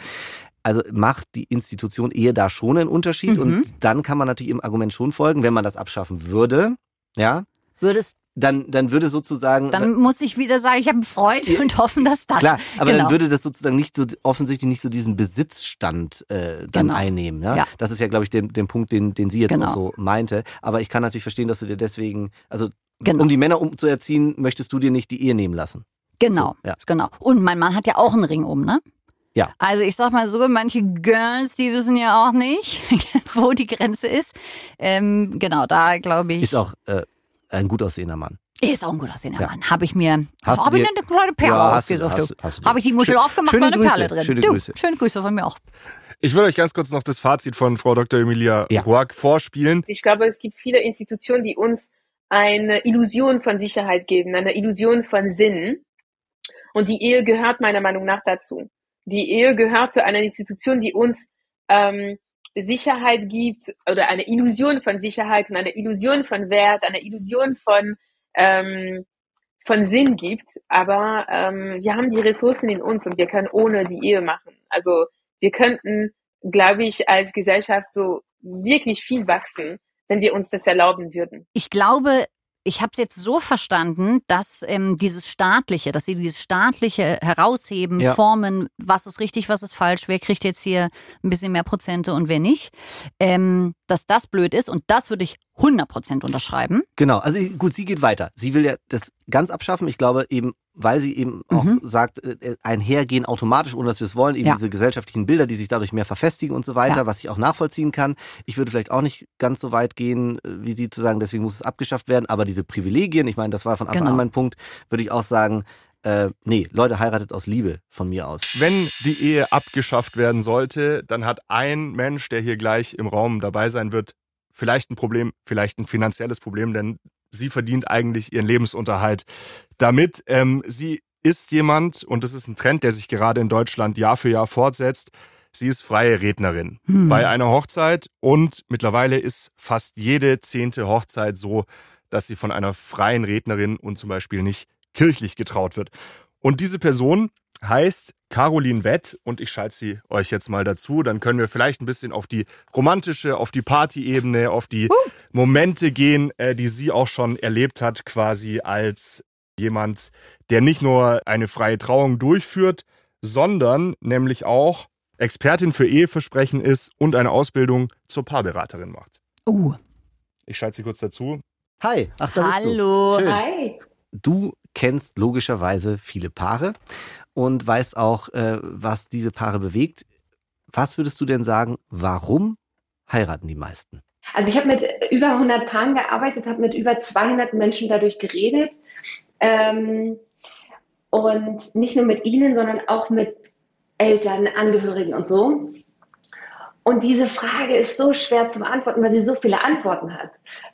Also macht die Institution Ehe da schon einen Unterschied Mhm. und dann kann man natürlich im Argument schon folgen, wenn man das abschaffen würde, ja, Würdest, dann, dann würde sozusagen, dann muss ich wieder sagen, ich habe Ja. und hoffen, dass das. klar, aber genau. dann würde das sozusagen nicht so offensichtlich nicht so diesen Besitzstand äh, dann Genau. einnehmen. Ja? Ja. Das ist ja, glaube ich, den, den Punkt, den, den sie jetzt Genau. auch so meinte. Aber ich kann natürlich verstehen, dass du dir deswegen, also Genau. um die Männer umzuerziehen, möchtest du dir nicht die Ehe nehmen lassen. Genau, So, ja. genau. Und mein Mann hat ja auch einen Ring um, ne? Ja. Also ich sag mal so, manche Girls, die wissen ja auch nicht, wo die Grenze ist. Ähm, genau, da glaube ich. Ist auch äh, ein gut aussehender Mann. Ist auch ein gut aussehender Ja. Mann. Habe ich mir, Hast du habe ich dir- eine kleine Perle Ja, ausgesucht. hast du. hast. Habe ich die Muschel Schö- aufgemacht, schöne war eine Grüße, Perle drin. schöne du, Grüße. Schöne Grüße von mir auch. Ich will euch ganz kurz noch das Fazit von Frau Dr. Emilia Ja. Vorspielen. Ich glaube, es gibt viele Institutionen, die uns eine Illusion von Sicherheit geben, eine Illusion von Sinn. Und die Ehe gehört meiner Meinung nach dazu. Die Ehe gehört zu einer Institution, die uns ähm, Sicherheit gibt oder eine Illusion von Sicherheit und eine Illusion von Wert, eine Illusion von ähm, von Sinn gibt. Aber ähm, wir haben die Ressourcen in uns und wir können ohne die Ehe machen. Also wir könnten, glaube ich, als Gesellschaft so wirklich viel wachsen, wenn wir uns das erlauben würden. Ich glaube, ich habe es jetzt so verstanden, dass ähm, dieses Staatliche, dass sie dieses Staatliche herausheben, Ja. formen, was ist richtig, was ist falsch, wer kriegt jetzt hier ein bisschen mehr Prozente und wer nicht, ähm, dass das blöd ist und das würde ich 100% unterschreiben. Genau, also gut, sie geht weiter. Sie will ja das ganz abschaffen. Ich glaube eben, weil sie eben auch Mhm. sagt, äh, einhergehen automatisch, ohne dass wir es wollen, eben Ja. diese gesellschaftlichen Bilder, die sich dadurch mehr verfestigen und so weiter, Ja. was ich auch nachvollziehen kann. Ich würde vielleicht auch nicht ganz so weit gehen, äh, wie sie zu sagen, deswegen muss es abgeschafft werden, aber diese Privilegien, ich meine, das war von Anfang Genau. an mein Punkt, würde ich auch sagen, äh, nee, Leute heiratet aus Liebe von mir aus. Wenn die Ehe abgeschafft werden sollte, dann hat ein Mensch, der hier gleich im Raum dabei sein wird, vielleicht ein Problem, vielleicht ein finanzielles Problem, denn sie verdient eigentlich ihren Lebensunterhalt damit. Ähm, sie ist jemand, und das ist ein Trend, der sich gerade in Deutschland Jahr für Jahr fortsetzt, sie ist freie Rednerin Hm. bei einer Hochzeit und mittlerweile ist fast jede zehnte Hochzeit so, dass sie von einer freien Rednerin und zum Beispiel nicht kirchlich getraut wird. Und diese Person heißt Caroline Wett und ich schalte sie euch jetzt mal dazu. Dann können wir vielleicht ein bisschen auf die romantische, auf die Partyebene, auf die Momente gehen, äh, die sie auch schon erlebt hat, quasi als jemand, der nicht nur eine freie Trauung durchführt, sondern nämlich auch Expertin für Eheversprechen ist und eine Ausbildung zur Paarberaterin macht. Uh, Ich schalte sie kurz dazu. Hi, ach, da bist du. hallo. Schön. Hi. Du kennst logischerweise viele Paare und weißt auch, äh, was diese Paare bewegt. Was würdest du denn sagen, warum heiraten die meisten? Also ich habe mit über 100 Paaren gearbeitet, habe mit über 200 Menschen dadurch geredet. Ähm, und nicht nur mit ihnen, sondern auch mit Eltern, Angehörigen und so. Und diese Frage ist so schwer zu beantworten, weil sie so viele Antworten hat.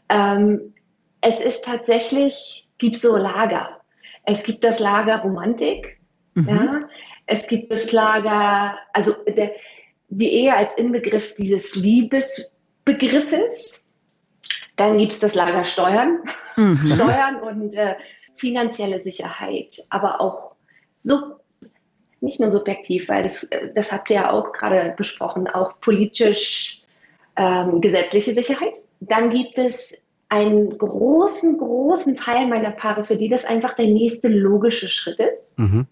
Ähm, es ist tatsächlich, gibt so Lager. Es gibt das Lager Romantik, Mhm. ja. Es gibt das Lager, also der, die Ehe als Inbegriff dieses Liebesbegriffes. Dann gibt es das Lager Steuern, Mhm. Steuern und äh, finanzielle Sicherheit, aber auch so nicht nur subjektiv, weil das, äh, das habt ihr ja auch gerade besprochen, auch politisch ähm, gesetzliche Sicherheit. Dann gibt es einen großen, großen Teil meiner Paare, für die das einfach der nächste logische Schritt ist. Mhm.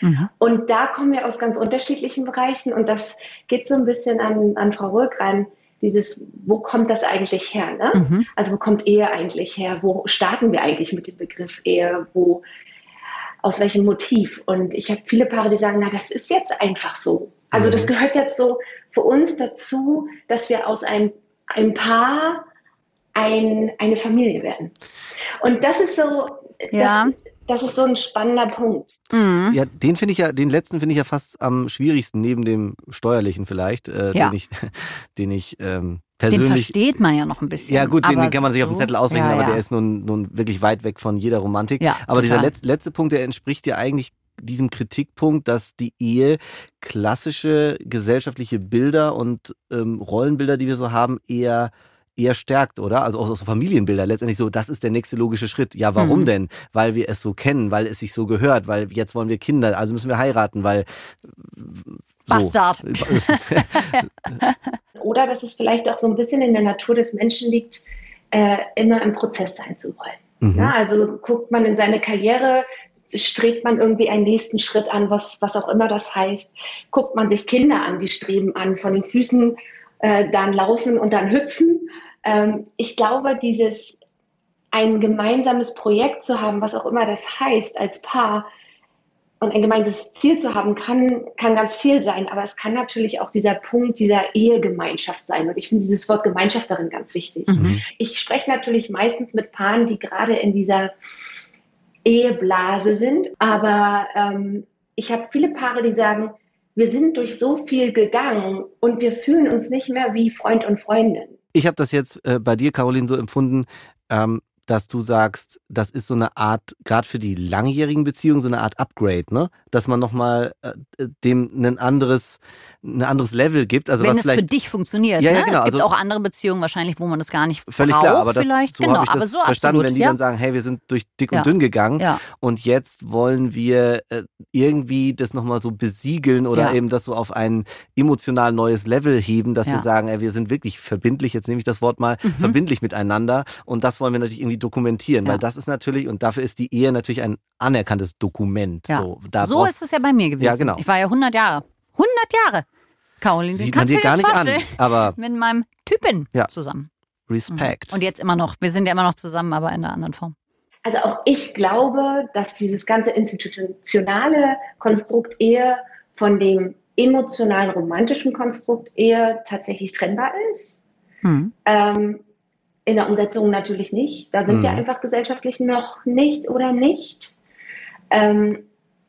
Mhm. Und da kommen wir aus ganz unterschiedlichen Bereichen und das geht so ein bisschen an, an Frau Röck ran. Dieses, wo kommt das eigentlich her? Ne? Mhm. Also wo kommt Ehe eigentlich her? Wo starten wir eigentlich mit dem Begriff Ehe? Wo, aus welchem Motiv? Und ich habe viele Paare, die sagen, na, das ist jetzt einfach so. Also Mhm. das gehört jetzt so für uns dazu, dass wir aus einem, einem Paar ein, eine Familie werden. Und das ist so, Ja. das, das ist so ein spannender Punkt. Mhm. Ja, den finde ich ja, den letzten finde ich ja fast am schwierigsten, neben dem steuerlichen vielleicht, äh, Ja. den ich, den ich ähm, Den persönlich. versteht man ja noch ein bisschen. Ja gut, den, den kann man sich auf dem so- Zettel ausrechnen, ja, aber ja. der ist nun, nun wirklich weit weg von jeder Romantik. Ja, aber dieser total. letzte, letzte Punkt, der entspricht ja eigentlich diesem Kritikpunkt, dass die Ehe klassische gesellschaftliche Bilder und ähm, Rollenbilder, die wir so haben, eher eher stärkt, oder? Also auch so Familienbilder letztendlich so, das ist der nächste logische Schritt. Ja, warum Mhm. denn? Weil wir es so kennen, weil es sich so gehört, weil jetzt wollen wir Kinder, also müssen wir heiraten, weil so. Bastard. Oder dass es vielleicht auch so ein bisschen in der Natur des Menschen liegt, äh, immer im Prozess sein zu wollen. Mhm. Ja, also guckt man in seine Karriere, strebt man irgendwie einen nächsten Schritt an, was, was auch immer das heißt. Guckt man sich Kinder an, die streben an, von den Füßen äh, dann laufen und dann hüpfen. Ähm, ich glaube, dieses ein gemeinsames Projekt zu haben, was auch immer das heißt, als Paar und ein gemeinsames Ziel zu haben, kann, kann ganz viel sein, aber es kann natürlich auch dieser Punkt dieser Ehegemeinschaft sein. Und ich finde dieses Wort Gemeinschaft darin ganz wichtig. Mhm. Ich spreche natürlich meistens mit Paaren, die gerade in dieser Eheblase sind, aber ähm, ich habe viele Paare, die sagen, wir sind durch so viel gegangen und wir fühlen uns nicht mehr wie Freund und Freundin. Ich habe das jetzt äh, bei dir, Caroline, so empfunden, ähm, dass du sagst, das ist so eine Art, gerade für die langjährigen Beziehungen, so eine Art Upgrade, ne? Dass man nochmal äh, dem ein anderes, ein anderes Level gibt. Also Wenn es für dich funktioniert. Ja, ja, ne? genau, Es gibt also- auch andere Beziehungen wahrscheinlich, wo man das gar nicht völlig braucht, klar, aber das, vielleicht. so genau, ich aber das so verstanden, absolut, wenn die ja. dann sagen, hey, wir sind durch dick und Ja. dünn gegangen ja. und jetzt wollen wir äh, irgendwie das nochmal so besiegeln oder Ja. eben das so auf ein emotional neues Level heben, dass Ja. wir sagen, ey, wir sind wirklich verbindlich, jetzt nehme ich das Wort mal, verbindlich miteinander und das wollen wir natürlich irgendwie dokumentieren, Mhm. Ja. weil das ist natürlich, und dafür ist die Ehe natürlich ein anerkanntes Dokument. Ja. So, da so ist es ja bei mir gewesen. Ja, genau. Ich war ja 100 Jahre. 100 Jahre. Caroline, sieht man kannst dir du gar dir nicht an, vorstellen. aber Mit meinem Typen Ja. zusammen. Respekt. Und jetzt immer noch. Wir sind ja immer noch zusammen, aber in einer anderen Form. Also auch ich glaube, dass dieses ganze institutionale Konstrukt Ehe von dem emotionalen romantischen Konstrukt Ehe tatsächlich trennbar ist. Hm. Ähm, in der Umsetzung natürlich nicht. Da sind wir Mhm. einfach gesellschaftlich noch nicht oder nicht. Ähm,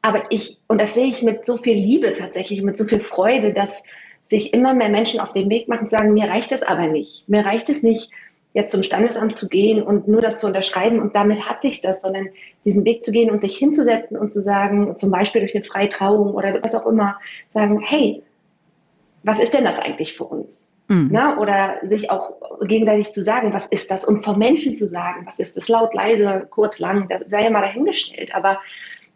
aber ich, und das sehe ich mit so viel Liebe tatsächlich, mit so viel Freude, dass sich immer mehr Menschen auf den Weg machen und sagen, mir reicht es aber nicht. Mir reicht es nicht, jetzt zum Standesamt zu gehen und nur das zu unterschreiben und damit hat sich das, sondern diesen Weg zu gehen und sich hinzusetzen und zu sagen, zum Beispiel durch eine Freitrauung oder was auch immer, sagen, hey, was ist denn das eigentlich für uns? Mhm. Ne? Oder sich auch gegenseitig zu sagen, was ist das? Und vor Menschen zu sagen, was ist das? Laut, leise, kurz, lang, da sei ja mal dahingestellt. Aber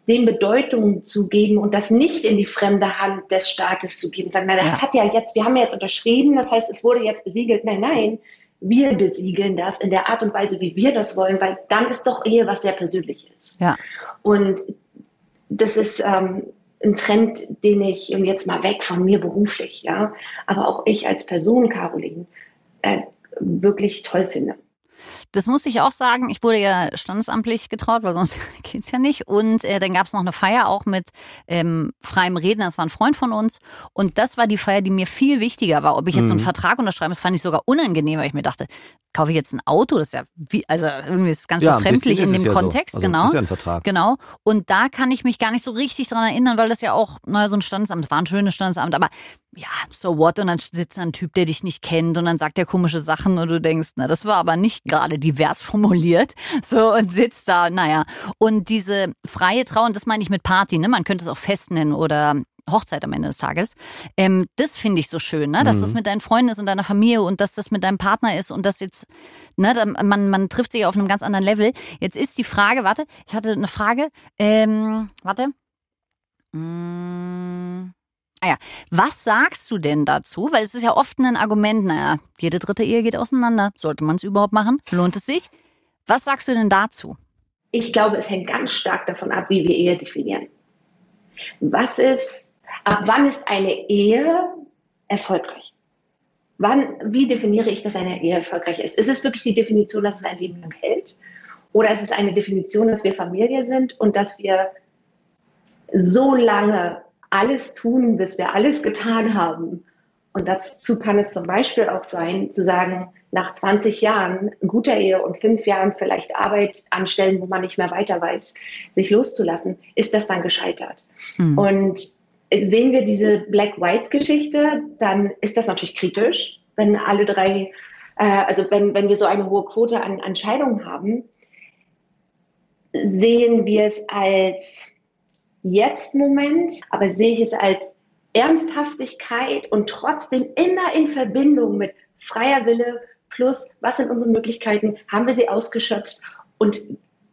dem Bedeutung zu geben und das nicht in die fremde Hand des Staates zu geben. Sagen, na, das Ja. hat ja jetzt, wir haben ja jetzt unterschrieben, das heißt, es wurde jetzt besiegelt. Nein, nein, wir besiegeln das in der Art und Weise, wie wir das wollen, weil dann ist doch Ehe was sehr Persönliches. Ja. Und das ist ähm, ein Trend, den ich jetzt mal weg von mir beruflich, ja, aber auch ich als Person, Caroline, äh, wirklich toll finde. Das muss ich auch sagen. Ich wurde ja standesamtlich getraut, weil sonst geht's ja nicht. Und äh, dann gab's noch eine Feier auch mit ähm, freiem Redner. Das war ein Freund von uns. Und das war die Feier, die mir viel wichtiger war. Ob ich jetzt so einen Mhm. Vertrag unterschreibe, das fand ich sogar unangenehm, weil ich mir dachte, kaufe ich jetzt ein Auto? Das ist ja wie, also irgendwie ist es ganz ja, befremdlich in dem es ja Kontext, so. Also, genau. Ist ja ein Vertrag. Genau. Und da kann ich mich gar nicht so richtig dran erinnern, weil das ja auch, naja, so ein Standesamt, es war ein schönes Standesamt, aber ja, so what? Und dann sitzt da ein Typ, der dich nicht kennt und dann sagt er komische Sachen und du denkst, na, das war aber nicht gerade divers formuliert. So und sitzt da, naja. Und diese freie Trauung, das meine ich mit Party, ne? Man könnte es auch Fest nennen oder Hochzeit am Ende des Tages. Ähm, das finde ich so schön, ne? dass Mhm. das mit deinen Freunden ist und deiner Familie und dass das mit deinem Partner ist und das jetzt, ne, man, man trifft sich auf einem ganz anderen Level. Jetzt ist die Frage, warte, ich hatte eine Frage, ähm, warte. Mm, ah ja, was sagst du denn dazu? Weil es ist ja oft ein Argument, naja, jede dritte Ehe geht auseinander. Sollte man es überhaupt machen? Lohnt es sich? Was sagst du denn dazu? Ich glaube, es hängt ganz stark davon ab, wie wir Ehe definieren. Was ist, ab wann ist eine Ehe erfolgreich? Wann, wie definiere ich, dass eine Ehe erfolgreich ist? Ist es wirklich die Definition, dass es ein Leben lang hält? Oder ist es eine Definition, dass wir Familie sind und dass wir so lange alles tun, bis wir alles getan haben, Und dazu kann es zum Beispiel auch sein, zu sagen, nach 20 Jahren guter Ehe und fünf Jahren vielleicht Arbeit anstellen, wo man nicht mehr weiter weiß, sich loszulassen, ist das dann gescheitert. Mhm. Und sehen wir diese Black-White-Geschichte, dann ist das natürlich kritisch, wenn alle drei, äh, also wenn, wenn wir so eine hohe Quote an, an Scheidungen haben, sehen wir es als Jetzt-Moment, aber sehe ich es als Ernsthaftigkeit und trotzdem immer in Verbindung mit freier Wille plus, was sind unsere Möglichkeiten, haben wir sie ausgeschöpft und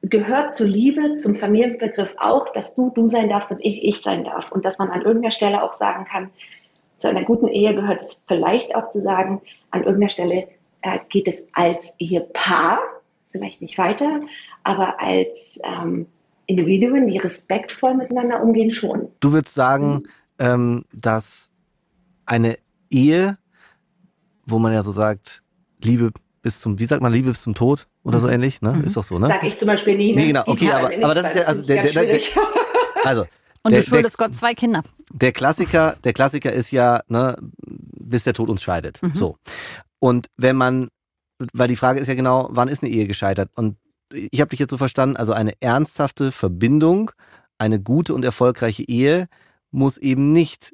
gehört zur Liebe, zum Familienbegriff auch, dass du du sein darfst und ich ich sein darf. Und dass man an irgendeiner Stelle auch sagen kann, zu einer guten Ehe gehört es vielleicht auch zu sagen, an irgendeiner Stelle äh, geht es als Ehepaar, vielleicht nicht weiter, aber als ähm, Individuen, die respektvoll miteinander umgehen, schon. Du würdest sagen, mhm. ähm, dass eine Ehe, wo man ja so sagt, Liebe bis zum, wie sagt man, Liebe bis zum Tod oder so mhm. ähnlich, ne? Mhm. Ist doch so, ne? Sag ich zum Beispiel nie. Ne? Nee, genau, okay, aber, aber das ist ja, also der, der, der, also. Und der, du schuldest Gott zwei Kinder. Der Klassiker, der Klassiker ist ja, ne, bis der Tod uns scheidet. Mhm. So. Und wenn man, weil die Frage ist ja genau, wann ist eine Ehe gescheitert? Und ich habe dich jetzt so verstanden, also eine ernsthafte Verbindung, eine gute und erfolgreiche Ehe muss eben nicht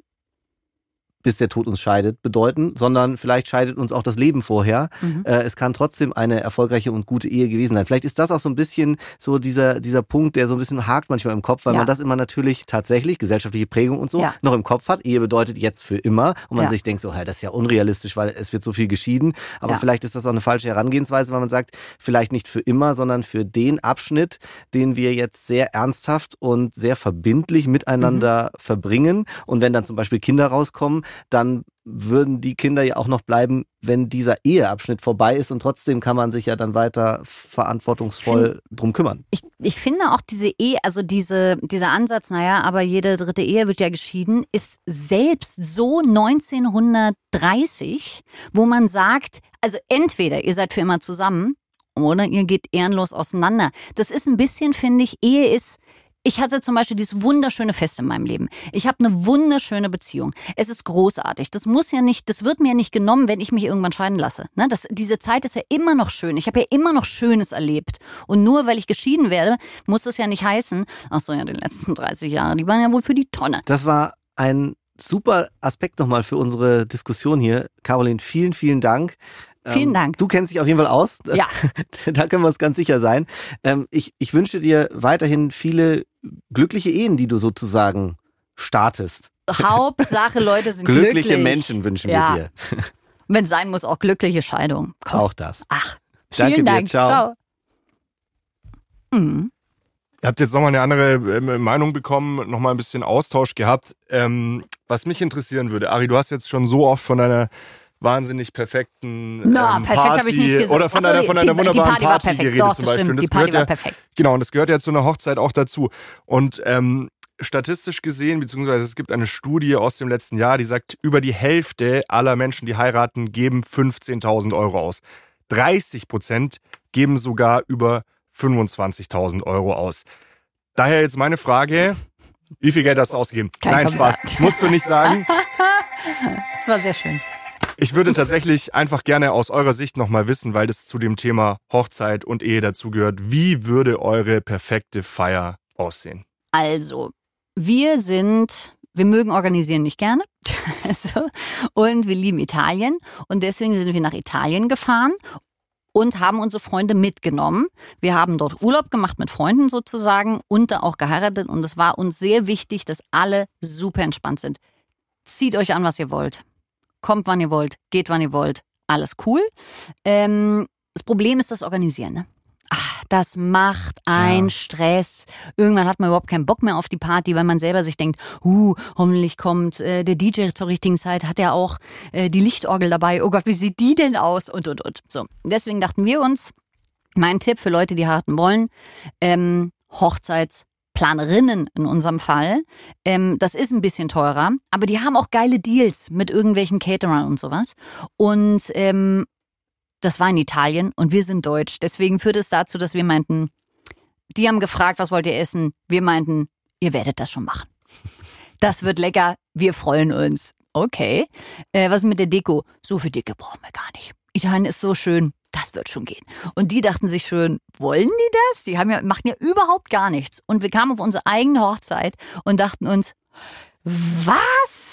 bis der Tod uns scheidet, bedeuten, sondern vielleicht scheidet uns auch das Leben vorher. Mhm. Äh, es kann trotzdem eine erfolgreiche und gute Ehe gewesen sein. Vielleicht ist das auch so ein bisschen so dieser, dieser Punkt, der so ein bisschen hakt manchmal im Kopf, weil ja. man das immer natürlich tatsächlich, gesellschaftliche Prägung und so, ja. noch im Kopf hat. Ehe bedeutet jetzt für immer und man ja. sich denkt so, hey, das ist ja unrealistisch, weil es wird so viel geschieden. Aber vielleicht ist das auch eine falsche Herangehensweise, weil man sagt, vielleicht nicht für immer, sondern für den Abschnitt, den wir jetzt sehr ernsthaft und sehr verbindlich miteinander mhm. verbringen. Und wenn dann zum Beispiel Kinder rauskommen, dann würden die Kinder ja auch noch bleiben, wenn dieser Eheabschnitt vorbei ist und trotzdem kann man sich ja dann weiter verantwortungsvoll find, drum kümmern. Ich, ich finde auch diese Ehe, also diese, dieser Ansatz, naja, aber jede dritte Ehe wird ja geschieden, ist selbst so 1930, wo man sagt, also entweder ihr seid für immer zusammen oder ihr geht ehrenlos auseinander. Das ist ein bisschen, finde ich, Ehe ist ich hatte zum Beispiel dieses wunderschöne Fest in meinem Leben. Ich habe eine wunderschöne Beziehung. Es ist großartig. Das muss ja nicht, das wird mir nicht genommen, wenn ich mich irgendwann scheiden lasse. Ne? Das, diese Zeit ist ja immer noch schön. Ich habe ja immer noch Schönes erlebt. Und nur weil ich geschieden werde, muss das ja nicht heißen, ach so, ja, die letzten 30 Jahre, die waren ja wohl für die Tonne. Das war ein super Aspekt nochmal für unsere Diskussion hier. Caroline, vielen, vielen Dank. Vielen ähm, Dank. Du kennst dich auf jeden Fall aus. Ja. da können wir uns ganz sicher sein. Ähm, ich, ich wünsche dir weiterhin viele glückliche Ehen, die du sozusagen startest. Hauptsache, Leute sind glücklich. Glückliche Menschen wünschen ja. wir dir. Wenn sein muss, auch glückliche Scheidung. Komm. Auch das. Ach, vielen Danke Dank. Dir. Ciao. Ciao. Mhm. Ihr habt jetzt nochmal eine andere ähm, Meinung bekommen, nochmal ein bisschen Austausch gehabt. Ähm, was mich interessieren würde, Ari, du hast jetzt schon so oft von deiner wahnsinnig perfekten Na, ähm, perfekt habe ich nicht gesagt. Oder von einer, von einer die, wunderbaren die Party, Party geredet Doch, zum Beispiel. Stimmt, die Party war ja, perfekt. Genau, und das gehört ja zu einer Hochzeit auch dazu. Und ähm, statistisch gesehen, beziehungsweise es gibt eine Studie aus dem letzten Jahr, die sagt, über die Hälfte aller Menschen, die heiraten, geben 15.000 Euro aus. 30 Prozent geben sogar über 25.000 Euro aus. Daher jetzt meine Frage, wie viel Geld hast du ausgegeben? Kein Nein, Kommentar. Spaß. Musst du nicht sagen. Das war sehr schön. Ich würde tatsächlich einfach gerne aus eurer Sicht nochmal wissen, weil das zu dem Thema Hochzeit und Ehe dazugehört. Wie würde eure perfekte Feier aussehen? Also, wir sind, wir mögen organisieren nicht gerne. Also, und wir lieben Italien. Und deswegen sind wir nach Italien gefahren und haben unsere Freunde mitgenommen. Wir haben dort Urlaub gemacht mit Freunden sozusagen und da auch geheiratet. Und es war uns sehr wichtig, dass alle super entspannt sind. Zieht euch an, was ihr wollt kommt, wann ihr wollt, geht, wann ihr wollt, alles cool. Ähm, das Problem ist das Organisieren. Ne? Ach, das macht ein ja. Stress. Irgendwann hat man überhaupt keinen Bock mehr auf die Party, weil man selber sich denkt, uh, hoffentlich kommt äh, der DJ zur richtigen Zeit, hat er auch äh, die Lichtorgel dabei. Oh Gott, wie sieht die denn aus? Und, und, und. So, deswegen dachten wir uns, mein Tipp für Leute, die heiraten wollen, ähm, Hochzeits- Planerinnen in unserem Fall. Ähm, das ist ein bisschen teurer, aber die haben auch geile Deals mit irgendwelchen Caterern und sowas. Und ähm, das war in Italien und wir sind deutsch. Deswegen führt es dazu, dass wir meinten, die haben gefragt, was wollt ihr essen? Wir meinten, ihr werdet das schon machen. Das wird lecker, wir freuen uns. okay. Äh, was mit der Deko? So viel Dicke brauchen wir gar nicht. Italien ist so schön, das wird schon gehen. Und die dachten sich schön, wollen die das? Die haben ja, machen ja überhaupt gar nichts. Und wir kamen auf unsere eigene Hochzeit und dachten uns, was?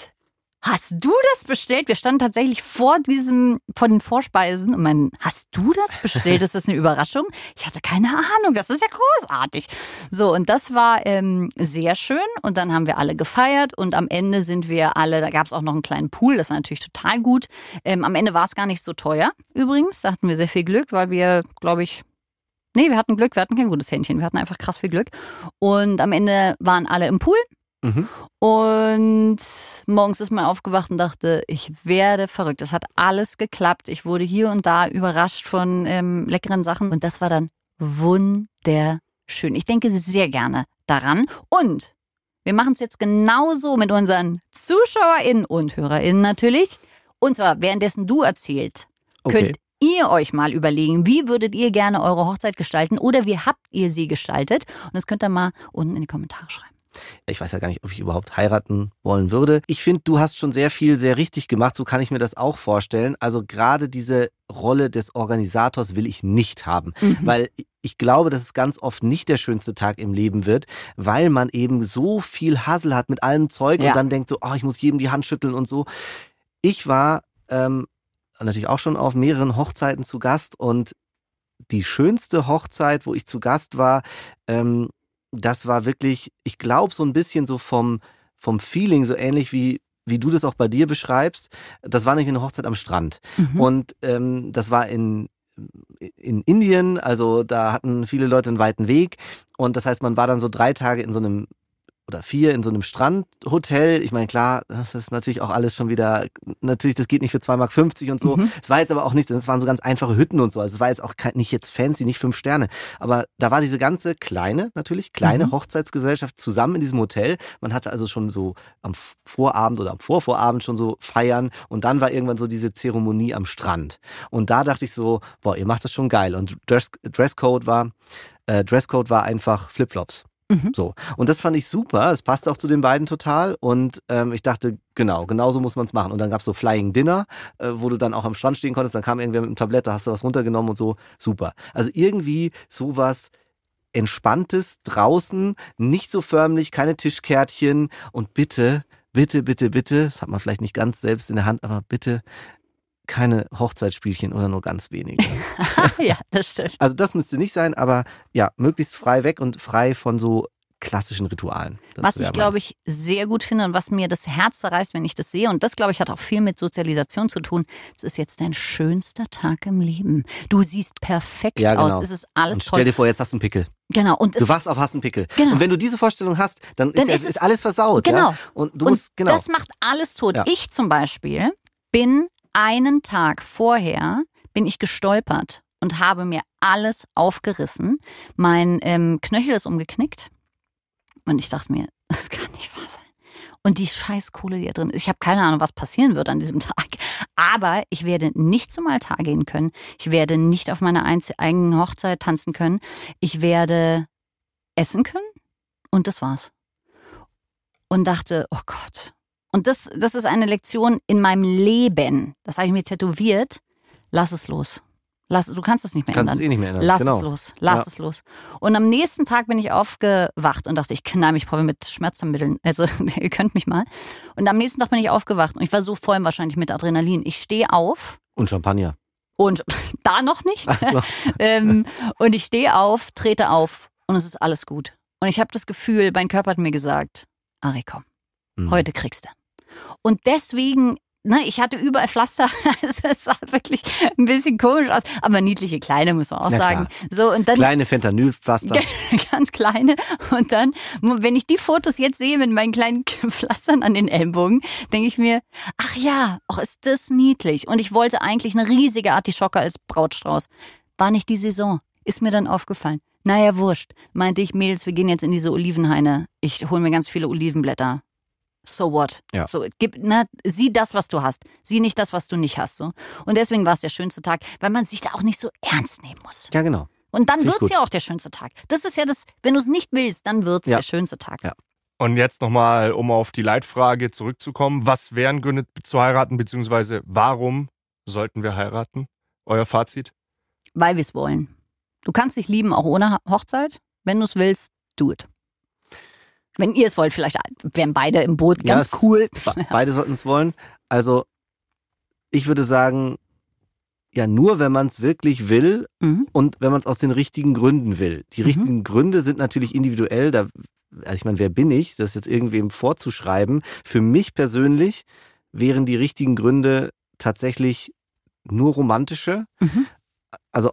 Hast du das bestellt? Wir standen tatsächlich vor diesem, vor den Vorspeisen und meinen, hast du das bestellt? Ist das eine Überraschung? Ich hatte keine Ahnung. Das ist ja großartig. So, und das war ähm, sehr schön. Und dann haben wir alle gefeiert und am Ende sind wir alle, da gab es auch noch einen kleinen Pool, das war natürlich total gut. Ähm, am Ende war es gar nicht so teuer übrigens. Da hatten wir sehr viel Glück, weil wir, glaube ich, Nee, wir hatten Glück, wir hatten kein gutes Händchen, wir hatten einfach krass viel Glück. Und am Ende waren alle im Pool Mhm. und morgens ist man aufgewacht und dachte, ich werde verrückt. Es hat alles geklappt. Ich wurde hier und da überrascht von ähm, leckeren Sachen. Und das war dann wunderschön. Ich denke sehr gerne daran. Und wir machen es jetzt genauso mit unseren ZuschauerInnen und HörerInnen natürlich. Und zwar, währenddessen du erzählt, Okay. könnt ihr euch mal überlegen, wie würdet ihr gerne eure Hochzeit gestalten oder wie habt ihr sie gestaltet? Und das könnt ihr mal unten in die Kommentare schreiben. Ich weiß ja gar nicht, ob ich überhaupt heiraten wollen würde. Ich finde, du hast schon sehr viel sehr richtig gemacht. So kann ich mir das auch vorstellen. Also gerade diese Rolle des Organisators will ich nicht haben, weil ich glaube, dass es ganz oft nicht der schönste Tag im Leben wird, weil man eben so viel Hassel hat mit allem Zeug Ja. und dann denkt so, oh, ich muss jedem die Hand schütteln und so. Ich war ähm, natürlich auch schon auf mehreren Hochzeiten zu Gast und die schönste Hochzeit, wo ich zu Gast war, ähm, das war wirklich, ich glaube, so ein bisschen so vom, vom Feeling, so ähnlich wie, wie du das auch bei dir beschreibst. Das war nämlich eine Hochzeit am Strand. Mhm. Und ähm, das war in, in Indien, also da hatten viele Leute einen weiten Weg. Und das heißt, man war dann so drei Tage in so einem oder vier in so einem Strandhotel. Ich meine, klar, das ist natürlich auch alles schon wieder, natürlich, das geht nicht für 2,50 Mark und so. Mhm. Es war jetzt aber auch nicht, es waren so ganz einfache Hütten und so. Also es war jetzt auch kein, nicht jetzt fancy, nicht fünf Sterne. Aber da war diese ganze kleine, natürlich, kleine Mhm. Hochzeitsgesellschaft zusammen in diesem Hotel. Man hatte also schon so am Vorabend oder am Vorvorabend schon so feiern und dann war irgendwann so diese Zeremonie am Strand. Und da dachte ich so, boah, ihr macht das schon geil. Und Dress, Dresscode war, äh, Dresscode war einfach Flipflops. Mhm. So. Und das fand ich super. Es passte auch zu den beiden total. Und ähm, ich dachte, genau, genauso muss man es machen. Und dann gab's so Flying Dinner, äh, wo du dann auch am Strand stehen konntest. Dann kam irgendwer mit einem Tablett, da hast du was runtergenommen und so. Super. Also irgendwie sowas Entspanntes draußen, nicht so förmlich, keine Tischkärtchen. Und bitte, bitte, bitte, bitte, das hat man vielleicht nicht ganz selbst in der Hand, aber bitte keine Hochzeitsspielchen oder nur ganz wenige. ja, das stimmt. Also das müsste nicht sein, aber ja, möglichst frei weg und frei von so klassischen Ritualen. Was ich, glaube ich, sehr gut finde und was mir das Herz zerreißt, wenn ich das sehe, und das, glaube ich, hat auch viel mit Sozialisation zu tun, es ist jetzt dein schönster Tag im Leben. Du siehst perfekt Ja, genau. aus, es ist alles Und stell toll. dir vor, jetzt hast du einen Pickel. Genau. Und Du es wachst auf, hast einen Pickel. Genau. Und wenn du diese Vorstellung hast, dann, Dann ist, ist es- ist alles versaut. Genau. Ja? Und du und musst, genau. das macht alles tot. Ja. Ich zum Beispiel bin einen Tag vorher, bin ich gestolpert und habe mir alles aufgerissen. Mein ähm, Knöchel ist umgeknickt. Und ich dachte mir, das kann nicht wahr sein. Und die Scheißkohle, die da drin ist. Ich habe keine Ahnung, was passieren wird an diesem Tag. Aber ich werde nicht zum Altar gehen können. Ich werde nicht auf meiner eigenen Hochzeit tanzen können. Ich werde essen können. Und das war's. Und dachte, oh Gott. Und das, das ist eine Lektion in meinem Leben. Das habe ich mir tätowiert. Lass es los. Lass, du kannst es nicht mehr Kannst ändern. es eh nicht mehr ändern. Lass genau. es los, lass Ja. es los. Und am nächsten Tag bin ich aufgewacht und dachte, ich knall mich probably mit Schmerzmitteln. Also, ihr könnt mich mal. Und am nächsten Tag bin ich aufgewacht und ich war so voll wahrscheinlich mit Adrenalin. Ich stehe auf Und Champagner. und da noch nicht. So. ähm, und ich stehe auf, trete auf und es ist alles gut. Und ich habe das Gefühl, mein Körper hat mir gesagt, Ari, komm, Mhm. heute kriegst du. Und deswegen, ne, ich hatte überall Pflaster. Es sah wirklich ein bisschen komisch aus, aber niedliche kleine, muss man auch sagen. So, und dann Kleine Fentanylpflaster. ganz kleine. Und dann, wenn ich die Fotos jetzt sehe mit meinen kleinen Pflastern an den Ellenbogen, denke ich mir, ach ja, auch ist das niedlich. Und ich wollte eigentlich eine riesige Artischocke als Brautstrauß. War nicht die Saison. Ist mir dann aufgefallen. Naja, wurscht. Meinte ich, Mädels, wir gehen jetzt in diese Olivenhaine. Ich hole mir ganz viele Olivenblätter. So what? Ja. So, gib, na, sieh das, was du hast. Sieh nicht das, was du nicht hast. So. Und deswegen war es der schönste Tag, weil man sich da auch nicht so ernst nehmen muss. Ja, genau. Und dann wird's gut. ja auch der schönste Tag. Das ist ja das, wenn du es nicht willst, dann wird's Ja. der schönste Tag. Ja. Und jetzt nochmal, um auf die Leitfrage zurückzukommen. Was wären Gründe zu heiraten, beziehungsweise warum sollten wir heiraten? Euer Fazit? Weil wir es wollen. Du kannst dich lieben auch ohne Hochzeit. Wenn du es willst, do it. Wenn ihr es wollt, vielleicht wären beide im Boot Ja, ganz es- cool. Be- Beide sollten es wollen. Also ich würde sagen, ja, nur wenn man es wirklich will Mhm. und wenn man es aus den richtigen Gründen will. Die Mhm. richtigen Gründe sind natürlich individuell. Da, also ich meine, wer bin ich, das jetzt irgendwem vorzuschreiben? Für mich persönlich wären die richtigen Gründe tatsächlich nur romantische. Mhm. Also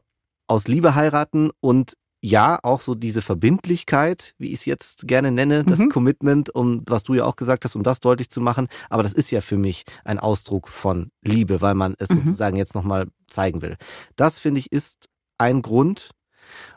aus Liebe heiraten und ja, auch so diese Verbindlichkeit, wie ich es jetzt gerne nenne, das Mhm. Commitment, um was du ja auch gesagt hast, um das deutlich zu machen. Aber das ist ja für mich ein Ausdruck von Liebe, weil man es Mhm. sozusagen jetzt nochmal zeigen will. Das finde ich ist ein Grund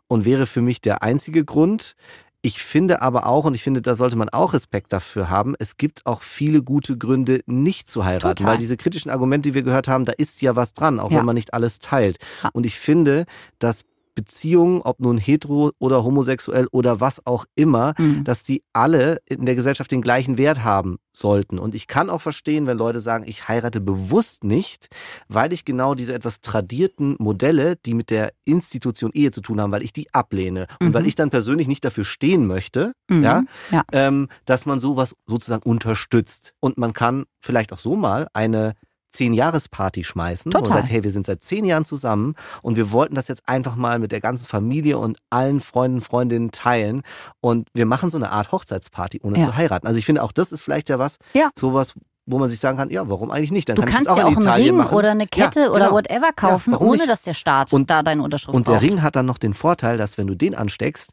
und wäre für mich der einzige Grund. Ich finde aber auch, und ich finde, da sollte man auch Respekt dafür haben, es gibt auch viele gute Gründe, nicht zu heiraten. Total. Weil diese kritischen Argumente, die wir gehört haben, da ist ja was dran, auch Ja. wenn man nicht alles teilt. Ja. Und ich finde, dass Beziehungen, ob nun hetero oder homosexuell oder was auch immer, Mhm. dass die alle in der Gesellschaft den gleichen Wert haben sollten. Und ich kann auch verstehen, wenn Leute sagen, ich heirate bewusst nicht, weil ich genau diese etwas tradierten Modelle, die mit der Institution Ehe zu tun haben, weil ich die ablehne. Und Mhm. weil ich dann persönlich nicht dafür stehen möchte, Mhm. ja, ja. ähm, dass man sowas sozusagen unterstützt. Und man kann vielleicht auch so mal eine Zehn-Jahres-Party schmeißen, Total. sagt, hey, wir sind seit zehn Jahren zusammen und wir wollten das jetzt einfach mal mit der ganzen Familie und allen Freunden, Freundinnen teilen und wir machen so eine Art Hochzeitsparty, ohne Ja. zu heiraten. Also ich finde auch das ist vielleicht ja was, Ja. sowas, wo man sich sagen kann, ja, warum eigentlich nicht? Dann Du kann kannst das ja auch auch in einen Ring machen. oder eine Kette Ja, oder genau. whatever kaufen, warum ohne nicht? dass der Staat Und- da deine Unterschrift Und der braucht. Ring hat dann noch den Vorteil, dass wenn du den ansteckst,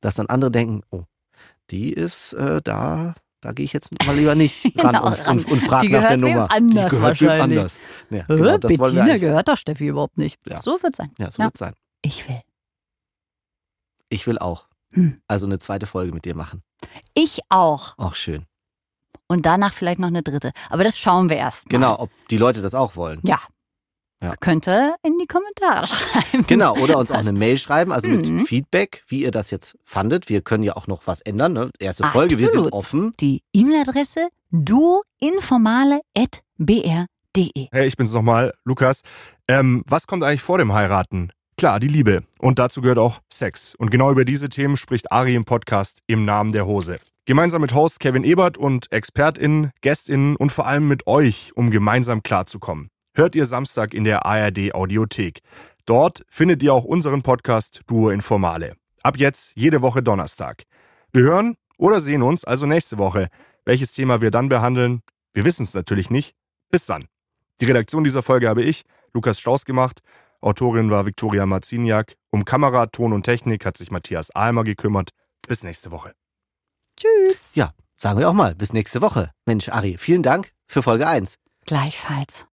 dass dann andere denken, oh, die ist äh, da, da gehe ich jetzt mal lieber nicht ran Genau, und, und, und frag Die nach der Nummer. anders die gehört wem wahrscheinlich. anders. Ja, genau, Bettina gehört doch Steffi überhaupt nicht. Ja. So wird sein. Ja, so Ja. wird's sein. Ich will. Ich will auch. Hm. Also eine zweite Folge mit dir machen. Ich auch. Auch schön. Und danach vielleicht noch eine dritte. Aber das schauen wir erst mal. Genau, ob die Leute das auch wollen. Ja. Ja. Könnte in die Kommentare schreiben. Genau, oder uns auch eine Mail schreiben, also mit Mhm. Feedback, wie ihr das jetzt fandet. Wir können ja auch noch was ändern. Ne? Erste Folge, wir sind Absolut. offen. Die E-Mail-Adresse duinformale.br.de. Hey, ich bin's nochmal, Lukas. Ähm, was kommt eigentlich vor dem Heiraten? Klar, die Liebe. Und dazu gehört auch Sex. Und genau über diese Themen spricht Ari im Podcast im Namen der Hose. Gemeinsam mit Host Kevin Ebert und ExpertInnen, GästInnen und vor allem mit euch, um gemeinsam klarzukommen. Hört ihr Samstag in der ARD Audiothek. Dort findet ihr auch unseren Podcast Duo Informale. Ab jetzt jede Woche Donnerstag. Wir hören oder sehen uns also nächste Woche. Welches Thema wir dann behandeln, wir wissen es natürlich nicht. Bis dann. Die Redaktion dieser Folge habe ich, Lukas Strauß, gemacht. Autorin war Viktoria Marziniak. Um Kamera, Ton und Technik hat sich Matthias Almer gekümmert. Bis nächste Woche. Tschüss. Ja, sagen wir auch mal. Bis nächste Woche. Mensch, Ari, vielen Dank für Folge 1. Gleichfalls.